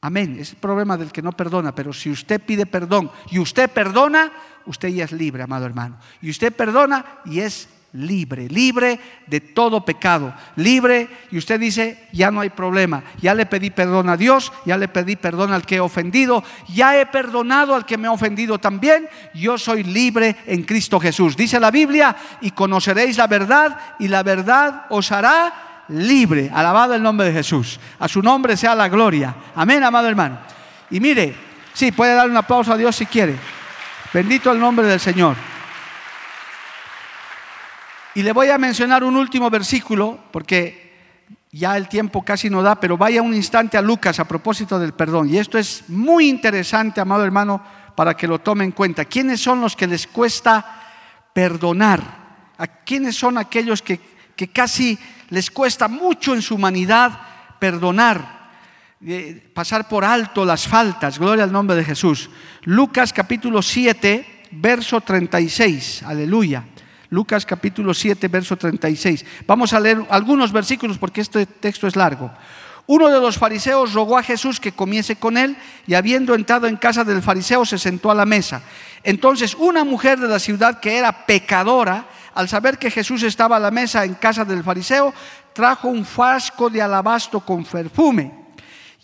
Amén. Es el problema del que no perdona. Pero si usted pide perdón y usted perdona, usted ya es libre, amado hermano. Y usted perdona y es libre, libre de todo pecado, libre y usted dice, ya no hay problema, ya le pedí perdón a Dios, ya le pedí perdón al que he ofendido, ya he perdonado al que me ha ofendido también, yo soy libre en Cristo Jesús. Dice la Biblia, y conoceréis la verdad y la verdad os hará libre. Alabado el nombre de Jesús. A su nombre sea la gloria. Amén, amado hermano. Y mire, Sí, puede dar un aplauso a Dios si quiere. Bendito el nombre del Señor. Y le voy a mencionar un último versículo, porque ya el tiempo casi no da, pero vaya un instante a Lucas a propósito del perdón. Y esto es muy interesante, amado hermano, para que lo tome en cuenta. ¿Quiénes son los que les cuesta perdonar? ¿A quiénes son aquellos que, que casi les cuesta mucho en su humanidad perdonar? Pasar por alto las faltas. Gloria al nombre de Jesús. Lucas capítulo 7, verso 36. Aleluya. Lucas capítulo 7, verso 36. Vamos a leer algunos versículos porque este texto es largo. Uno de los fariseos rogó a Jesús que comiese con él y habiendo entrado en casa del fariseo se sentó a la mesa. Entonces una mujer de la ciudad que era pecadora, al saber que Jesús estaba a la mesa en casa del fariseo, trajo un frasco de alabastro con perfume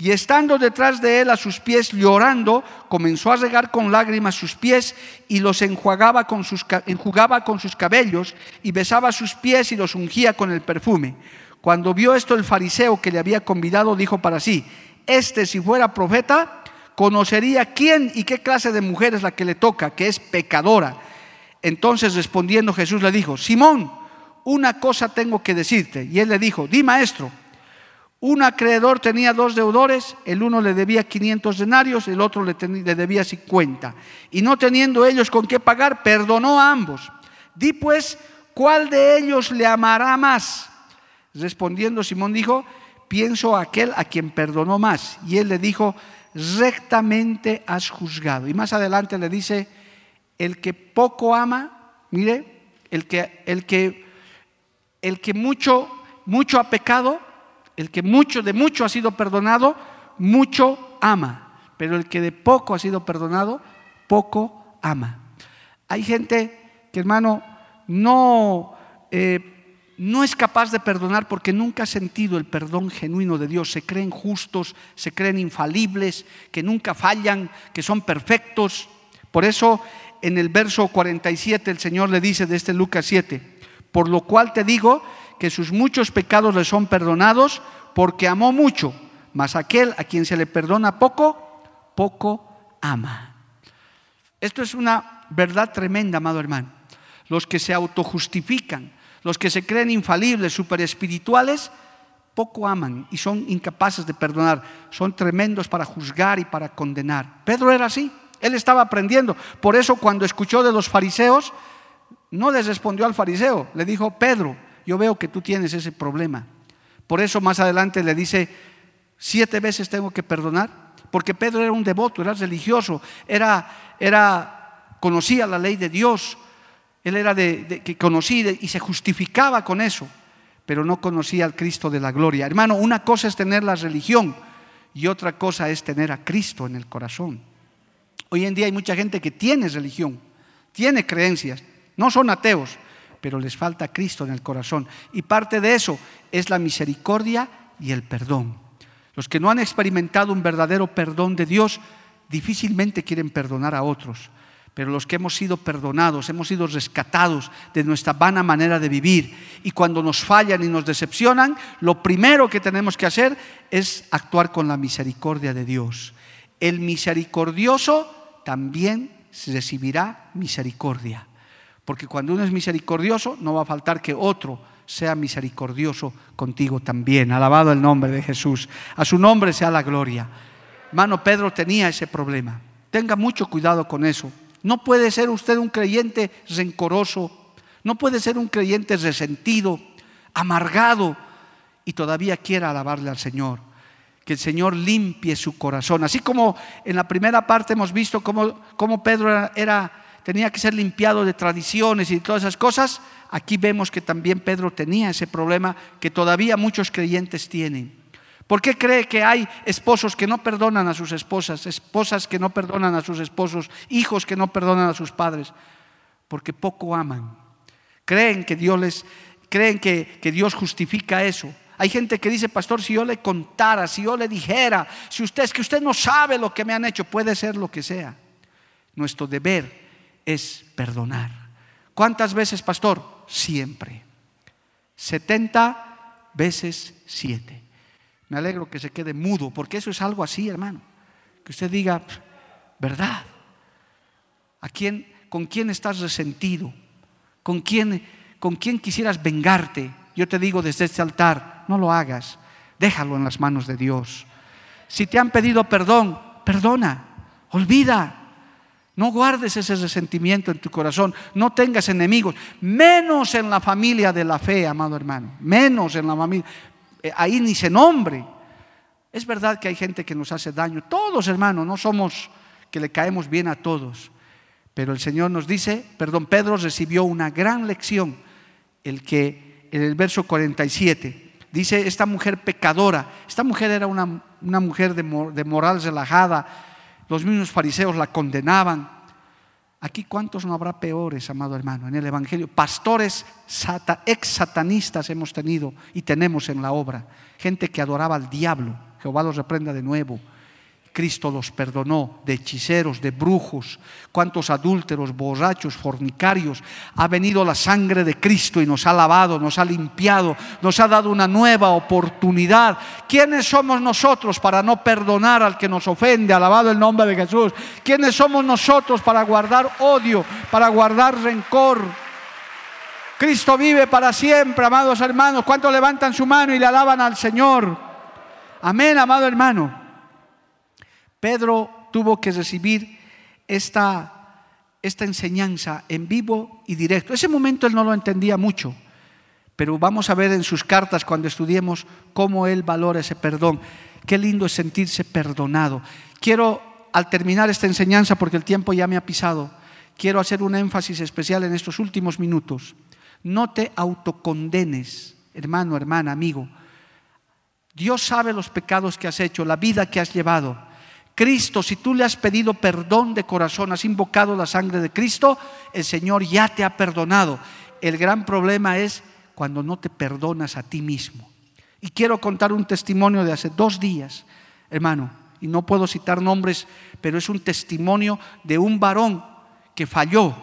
y estando detrás de él a sus pies llorando, comenzó a regar con lágrimas sus pies y los enjuagaba con sus, enjugaba con sus cabellos y besaba sus pies y los ungía con el perfume. Cuando vio esto el fariseo que le había convidado, dijo para sí, este si fuera profeta, conocería quién y qué clase de mujer es la que le toca, que es pecadora. Entonces respondiendo Jesús le dijo, Simón, una cosa tengo que decirte. Y él le dijo, di maestro. Un acreedor tenía dos deudores, el uno le debía 500 denarios, el otro le, debía 50. Y no teniendo ellos con qué pagar, perdonó a ambos. Di pues, ¿cuál de ellos le amará más? Respondiendo Simón dijo, pienso aquel a quien perdonó más. Y él le dijo, rectamente has juzgado. Y más adelante le dice, el que poco ama, mire, el que, el que, el que mucho, mucho ha pecado, el que mucho de mucho ha sido perdonado, mucho ama. Pero el que de poco ha sido perdonado, poco ama. Hay gente que, hermano, no, eh, no es capaz de perdonar porque nunca ha sentido el perdón genuino de Dios. Se creen justos, se creen infalibles, que nunca fallan, que son perfectos. Por eso en el verso 47 el Señor le dice de este Lucas 7, por lo cual te digo que sus muchos pecados le son perdonados porque amó mucho, mas aquel a quien se le perdona poco, poco ama. Esto es una verdad tremenda, amado hermano. Los que se autojustifican, los que se creen infalibles, super espirituales, poco aman y son incapaces de perdonar. Son tremendos para juzgar y para condenar. Pedro era así, él estaba aprendiendo. Por eso cuando escuchó de los fariseos, no les respondió al fariseo, le dijo, Pedro, yo veo que tú tienes ese problema. Por eso más adelante le dice, siete veces tengo que perdonar, porque Pedro era un devoto, era religioso, era, era conocía la ley de Dios, él era de, que conocía y se justificaba con eso, pero no conocía al Cristo de la gloria. Hermano, una cosa es tener la religión y otra cosa es tener a Cristo en el corazón. Hoy en día hay mucha gente que tiene religión, tiene creencias, no son ateos, pero les falta Cristo en el corazón. Y parte de eso es la misericordia y el perdón. Los que no han experimentado un verdadero perdón de Dios difícilmente quieren perdonar a otros. Pero los que hemos sido perdonados, hemos sido rescatados de nuestra vana manera de vivir y cuando nos fallan y nos decepcionan, lo primero que tenemos que hacer es actuar con la misericordia de Dios. El misericordioso también recibirá misericordia. Porque cuando uno es misericordioso, no va a faltar que otro sea misericordioso contigo también. Alabado el nombre de Jesús. A su nombre sea la gloria. Hermano Pedro tenía ese problema. Tenga mucho cuidado con eso. No puede ser usted un creyente rencoroso. No puede ser un creyente resentido, amargado y todavía quiera alabarle al Señor. Que el Señor limpie su corazón. Así como en la primera parte hemos visto cómo, Pedro era tenía que ser limpiado de tradiciones y todas esas cosas, aquí vemos que también Pedro tenía ese problema que todavía muchos creyentes tienen. ¿Por qué cree que hay esposos que no perdonan a sus esposas, esposas que no perdonan a sus esposos, hijos que no perdonan a sus padres? Porque poco aman. Creen que Dios les, creen que, que Dios justifica eso. Hay gente que dice, pastor, si yo le contara, si yo le dijera, si usted es que usted no sabe lo que me han hecho, puede ser lo que sea. Nuestro deber es perdonar. ¿Cuántas veces, pastor? Siempre. 70 veces 7. Me alegro que se quede mudo, porque eso es algo así, hermano. Que usted diga, ¿Verdad? ¿A quién, ¿Con quién estás resentido? ¿Con quién, ¿Con quién quisieras vengarte? Yo te digo desde este altar, no lo hagas. Déjalo en las manos de Dios. Si te han pedido perdón, perdona, olvida. No guardes ese resentimiento en tu corazón, no tengas enemigos, menos en la familia de la fe, amado hermano, menos en la familia, eh, ahí ni se nombre. Es verdad que hay gente que nos hace daño, todos hermanos, no somos que le caemos bien a todos, pero el Señor nos dice, perdón, Pedro recibió una gran lección, el que en el verso 47 dice, esta mujer pecadora, esta mujer era una, mujer de, de moral relajada, los mismos fariseos la condenaban. Aquí cuántos no habrá peores, amado hermano, en el Evangelio. Pastores ex satanistas hemos tenido y tenemos en la obra. Gente que adoraba al diablo. Jehová los reprenda de nuevo. Cristo los perdonó de hechiceros, de brujos, cuantos adúlteros, borrachos, fornicarios. Ha venido la sangre de Cristo y nos ha lavado, nos ha limpiado, nos ha dado una nueva oportunidad. ¿Quiénes somos nosotros para no perdonar al que nos ofende? Alabado el nombre de Jesús. ¿Quiénes somos nosotros para guardar odio, para guardar rencor? Cristo vive para siempre, amados hermanos. ¿Cuántos levantan su mano y le alaban al Señor? Amén, amado hermano. Pedro tuvo que recibir esta, esta enseñanza en vivo y directo. Ese momento él no lo entendía mucho, pero vamos a ver en sus cartas cuando estudiemos cómo él valora ese perdón. Qué lindo es sentirse perdonado. Quiero, al terminar esta enseñanza, porque el tiempo ya me ha pisado, quiero hacer un énfasis especial en estos últimos minutos. No te autocondenes, hermano, hermana, amigo. Dios sabe los pecados que has hecho, la vida que has llevado. Cristo, si tú le has pedido perdón de corazón, has invocado la sangre de Cristo, el Señor ya te ha perdonado. El gran problema es cuando no te perdonas a ti mismo. Y quiero contar un testimonio de hace dos días, hermano, y no puedo citar nombres, pero es un testimonio de un varón que falló,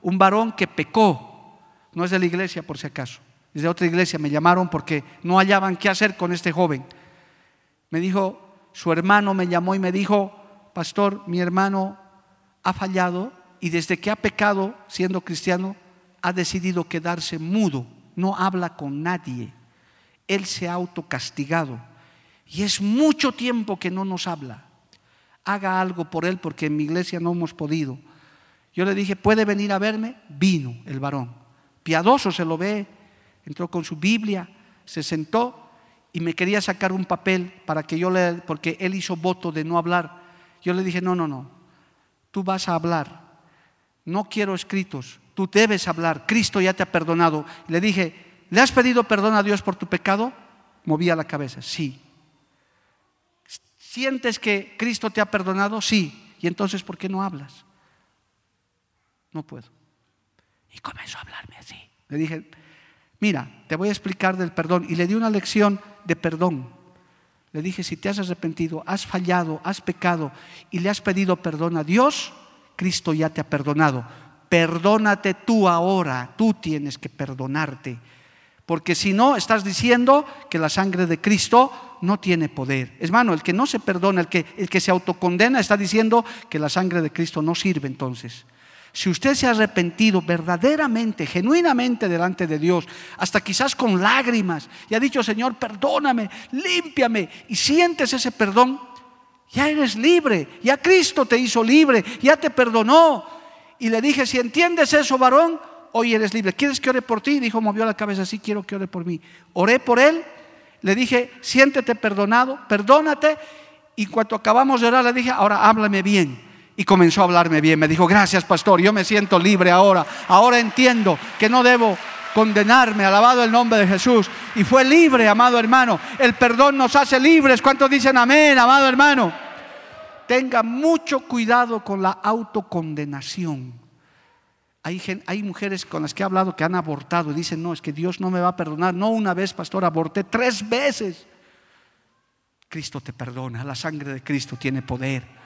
un varón que pecó. No es de la iglesia por si acaso, es de otra iglesia. Me llamaron porque no hallaban qué hacer con este joven. Me dijo, su hermano me llamó y me dijo, pastor, mi hermano ha fallado y desde que ha pecado siendo cristiano ha decidido quedarse mudo, no habla con nadie. Él se ha autocastigado y es mucho tiempo que no nos habla. Haga algo por él porque en mi iglesia no hemos podido. Yo le dije, ¿puede venir a verme? Vino el varón. Piadoso se lo ve, entró con su Biblia, se sentó y me quería sacar un papel para que yo le, porque él hizo voto de no hablar. Yo le dije, no, no, no, tú vas a hablar, no quiero escritos, tú debes hablar, Cristo ya te ha perdonado. Le dije, ¿le has pedido perdón a Dios por tu pecado? Movía la cabeza, sí. ¿Sientes que Cristo te ha perdonado? Sí. ¿Y entonces por qué no hablas? No puedo. Y comenzó a hablarme así. Le dije, mira, te voy a explicar del perdón. Y le di una lección de perdón. Le dije, si te has arrepentido, has fallado, has pecado y le has pedido perdón a Dios, Cristo ya te ha perdonado. Perdónate tú ahora, tú tienes que perdonarte. Porque si no, estás diciendo que la sangre de Cristo no tiene poder. Hermano, el que no se perdona, el que, el que se autocondena, está diciendo que la sangre de Cristo no sirve entonces. Si usted se ha arrepentido verdaderamente, genuinamente delante de Dios, hasta quizás con lágrimas, y ha dicho, Señor, perdóname, límpiame, y sientes ese perdón, ya eres libre, ya Cristo te hizo libre, ya te perdonó. Y le dije, si entiendes eso, varón, hoy eres libre. ¿Quieres que ore por ti? Dijo, movió la cabeza, sí, quiero que ore por mí. Oré por él, le dije, siéntete perdonado, perdónate. Y cuando acabamos de orar, le dije, ahora háblame bien y comenzó a hablarme bien. Me dijo, gracias pastor, yo me siento libre ahora. Ahora entiendo que no debo condenarme, alabado el nombre de Jesús. Y fue libre, amado hermano. El perdón nos hace libres. ¿Cuántos dicen amén, amado hermano? Tenga mucho cuidado con la autocondenación. Hay, hay, mujeres con las que he hablado que han abortado y dicen, no, es que Dios no me va a perdonar. No una vez, pastor, aborté tres veces. Cristo te perdona, la sangre de Cristo tiene poder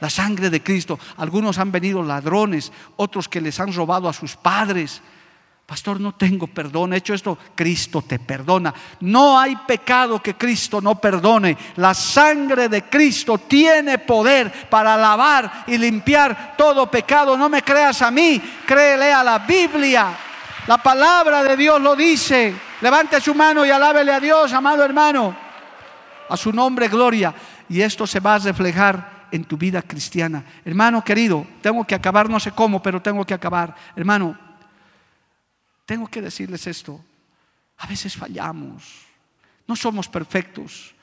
la sangre de Cristo. Algunos han venido ladrones, otros que les han robado a sus padres. Pastor, no tengo perdón, he hecho esto. Cristo te perdona. No hay pecado que Cristo no perdone. La sangre de Cristo tiene poder para lavar y limpiar todo pecado. No me creas a mí, créele a la Biblia. La palabra de Dios lo dice. Levante su mano y alábele a Dios, amado hermano. A su nombre, gloria. Y esto se va a reflejar en tu vida cristiana. Hermano querido, tengo que acabar, no sé cómo, pero tengo que acabar. Hermano, tengo que decirles esto. A veces fallamos. No somos perfectos.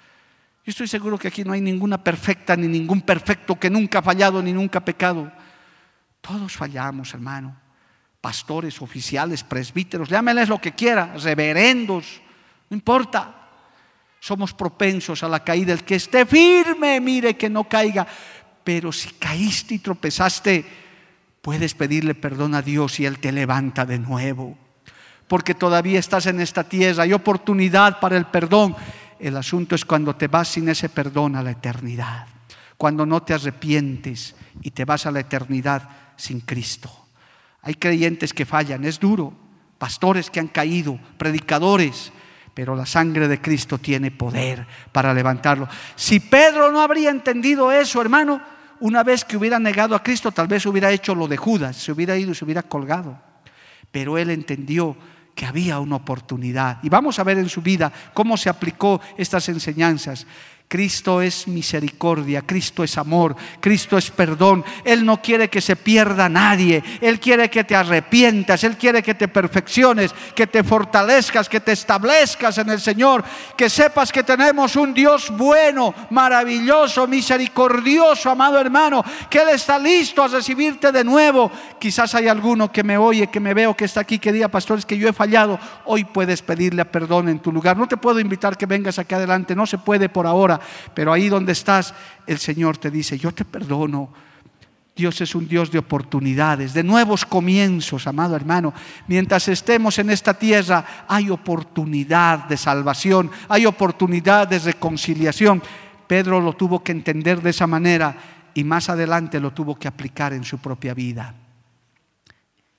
Yo estoy seguro que aquí no hay ninguna perfecta ni ningún perfecto que nunca ha fallado ni nunca ha pecado. Todos fallamos, hermano. Pastores, oficiales, presbíteros, llámenles lo que quiera, reverendos, no importa. Somos propensos a la caída. El que esté firme, mire que no caiga. Pero si caíste y tropezaste, puedes pedirle perdón a Dios y Él te levanta de nuevo porque todavía estás en esta tierra, hay oportunidad para el perdón. El asunto es cuando te vas sin ese perdón a la eternidad, cuando no te arrepientes y te vas a la eternidad sin Cristo. Hay creyentes que fallan, es duro, pastores que han caído, predicadores, pero la sangre de Cristo tiene poder para levantarlo. Si Pedro no habría entendido eso, hermano, una vez que hubiera negado a Cristo, tal vez hubiera hecho lo de Judas, se hubiera ido y se hubiera colgado. Pero él entendió que había una oportunidad. Y vamos a ver en su vida cómo se aplicó estas enseñanzas. Cristo es misericordia, Cristo es amor, Cristo es perdón. Él no quiere que se pierda nadie, Él quiere que te arrepientas, Él quiere que te perfecciones, que te fortalezcas, que te establezcas en el Señor, que sepas que tenemos un Dios bueno, maravilloso, misericordioso, amado hermano, que Él está listo a recibirte de nuevo. Quizás hay alguno que me oye, que me veo, que está aquí, que diga, pastor, es que yo he fallado. Hoy puedes pedirle perdón en tu lugar. No te puedo invitar que vengas aquí adelante, no se puede por ahora pero ahí donde estás, el Señor te dice, yo te perdono. Dios es un Dios de oportunidades, de nuevos comienzos, amado hermano. Mientras estemos en esta tierra, hay oportunidad de salvación, hay oportunidad de reconciliación. Pedro lo tuvo que entender de esa manera y más adelante lo tuvo que aplicar en su propia vida.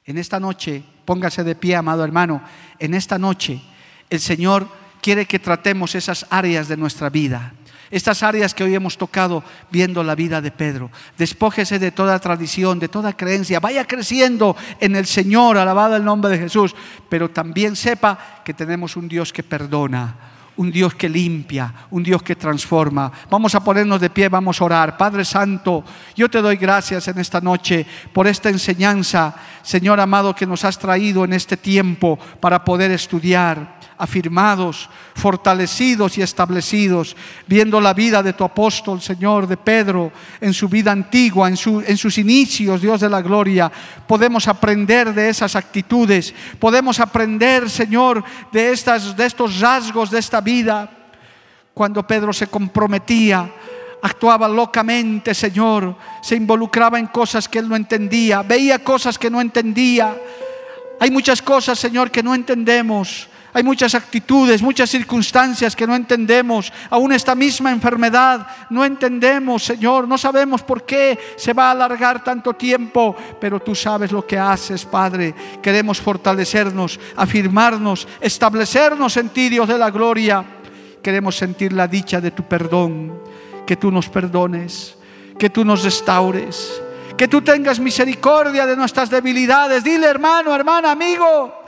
En esta noche, póngase de pie, amado hermano, en esta noche el Señor quiere que tratemos esas áreas de nuestra vida. Estas áreas que hoy hemos tocado viendo la vida de Pedro. Despójese de toda tradición, de toda creencia. Vaya creciendo en el Señor, alabado el nombre de Jesús. Pero también sepa que tenemos un Dios que perdona, un Dios que limpia, un Dios que transforma. Vamos a ponernos de pie, vamos a orar. Padre Santo, yo te doy gracias en esta noche por esta enseñanza, Señor amado, que nos has traído en este tiempo para poder estudiar afirmados, fortalecidos y establecidos, viendo la vida de tu apóstol, Señor, de Pedro, en su vida antigua, en, sus inicios, Dios de la gloria. Podemos aprender de esas actitudes, podemos aprender, Señor, de, estas, de estos rasgos de esta vida. Cuando Pedro se comprometía, actuaba locamente, Señor, se involucraba en cosas que él no entendía, veía cosas que no entendía. Hay muchas cosas, Señor, que no entendemos. Hay muchas actitudes, muchas circunstancias que no entendemos. Aún esta misma enfermedad no entendemos, Señor. No sabemos por qué se va a alargar tanto tiempo, pero tú sabes lo que haces, Padre. Queremos fortalecernos, afirmarnos, establecernos en ti, Dios de la gloria. Queremos sentir la dicha de tu perdón, que tú nos perdones, que tú nos restaures, que tú tengas misericordia de nuestras debilidades. Dile, hermano, hermana, amigo.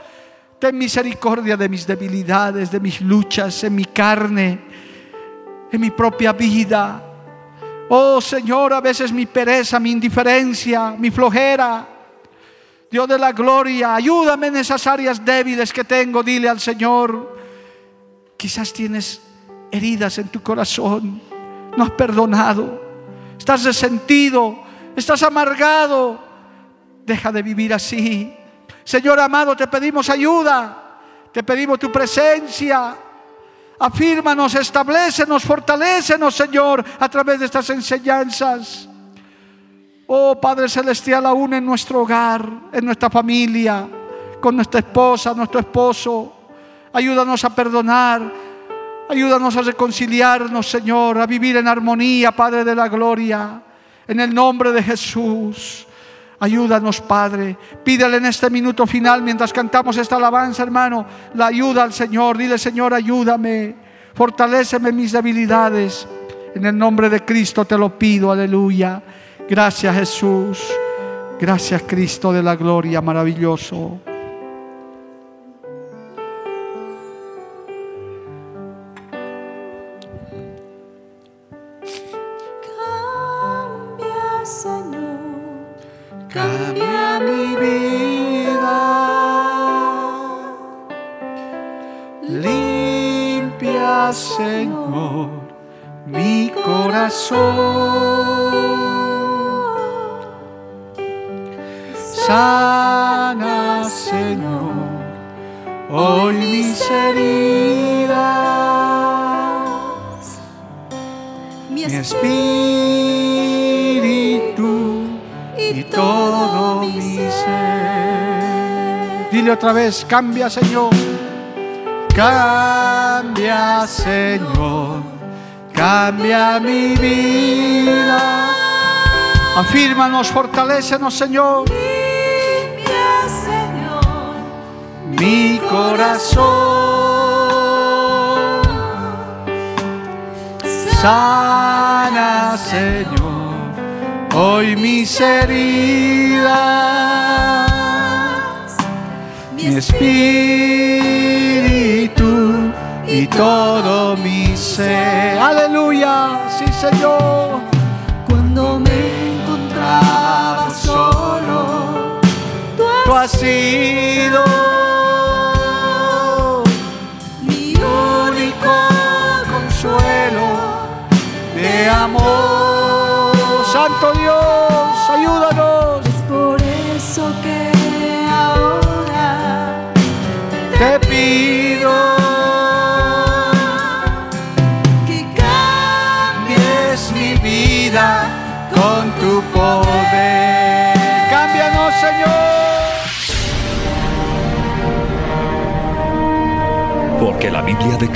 Ten misericordia de mis debilidades, de mis luchas, en mi carne, en mi propia vida. Oh Señor, a veces mi pereza, mi indiferencia, mi flojera. Dios de la gloria, ayúdame en esas áreas débiles que tengo. Dile al Señor, quizás tienes heridas en tu corazón, no has perdonado, estás resentido, estás amargado. Deja de vivir así. Señor amado, te pedimos ayuda, te pedimos tu presencia. Afírmanos, establecenos, fortalecenos, Señor, a través de estas enseñanzas. Oh Padre Celestial, aún en nuestro hogar, en nuestra familia, con nuestra esposa, nuestro esposo. Ayúdanos a perdonar, ayúdanos a reconciliarnos, Señor, a vivir en armonía, Padre de la Gloria. En el nombre de Jesús. Ayúdanos, Padre. Pídele en este minuto final, mientras cantamos esta alabanza, hermano, la ayuda al Señor. Dile, Señor, ayúdame. Fortaléceme mis debilidades. En el nombre de Cristo te lo pido, aleluya. Gracias, Jesús. Gracias, Cristo de la gloria, maravilloso. Cambia mi vida. Limpia, Señor, mi corazón. Sana, Señor, hoy mis heridas. Mi espíritu y todo mi ser. Dile otra vez, cambia Señor, cambia Señor, cambia mi vida. Afírmanos, fortalecenos Señor. Limpia, Señor, Mi corazón sana Señor hoy mis heridas, mi espíritu y todo mi ser. Aleluya, sí Señor. Cuando me encontraba solo, tú has sido mi único consuelo de amor. Santo Dios,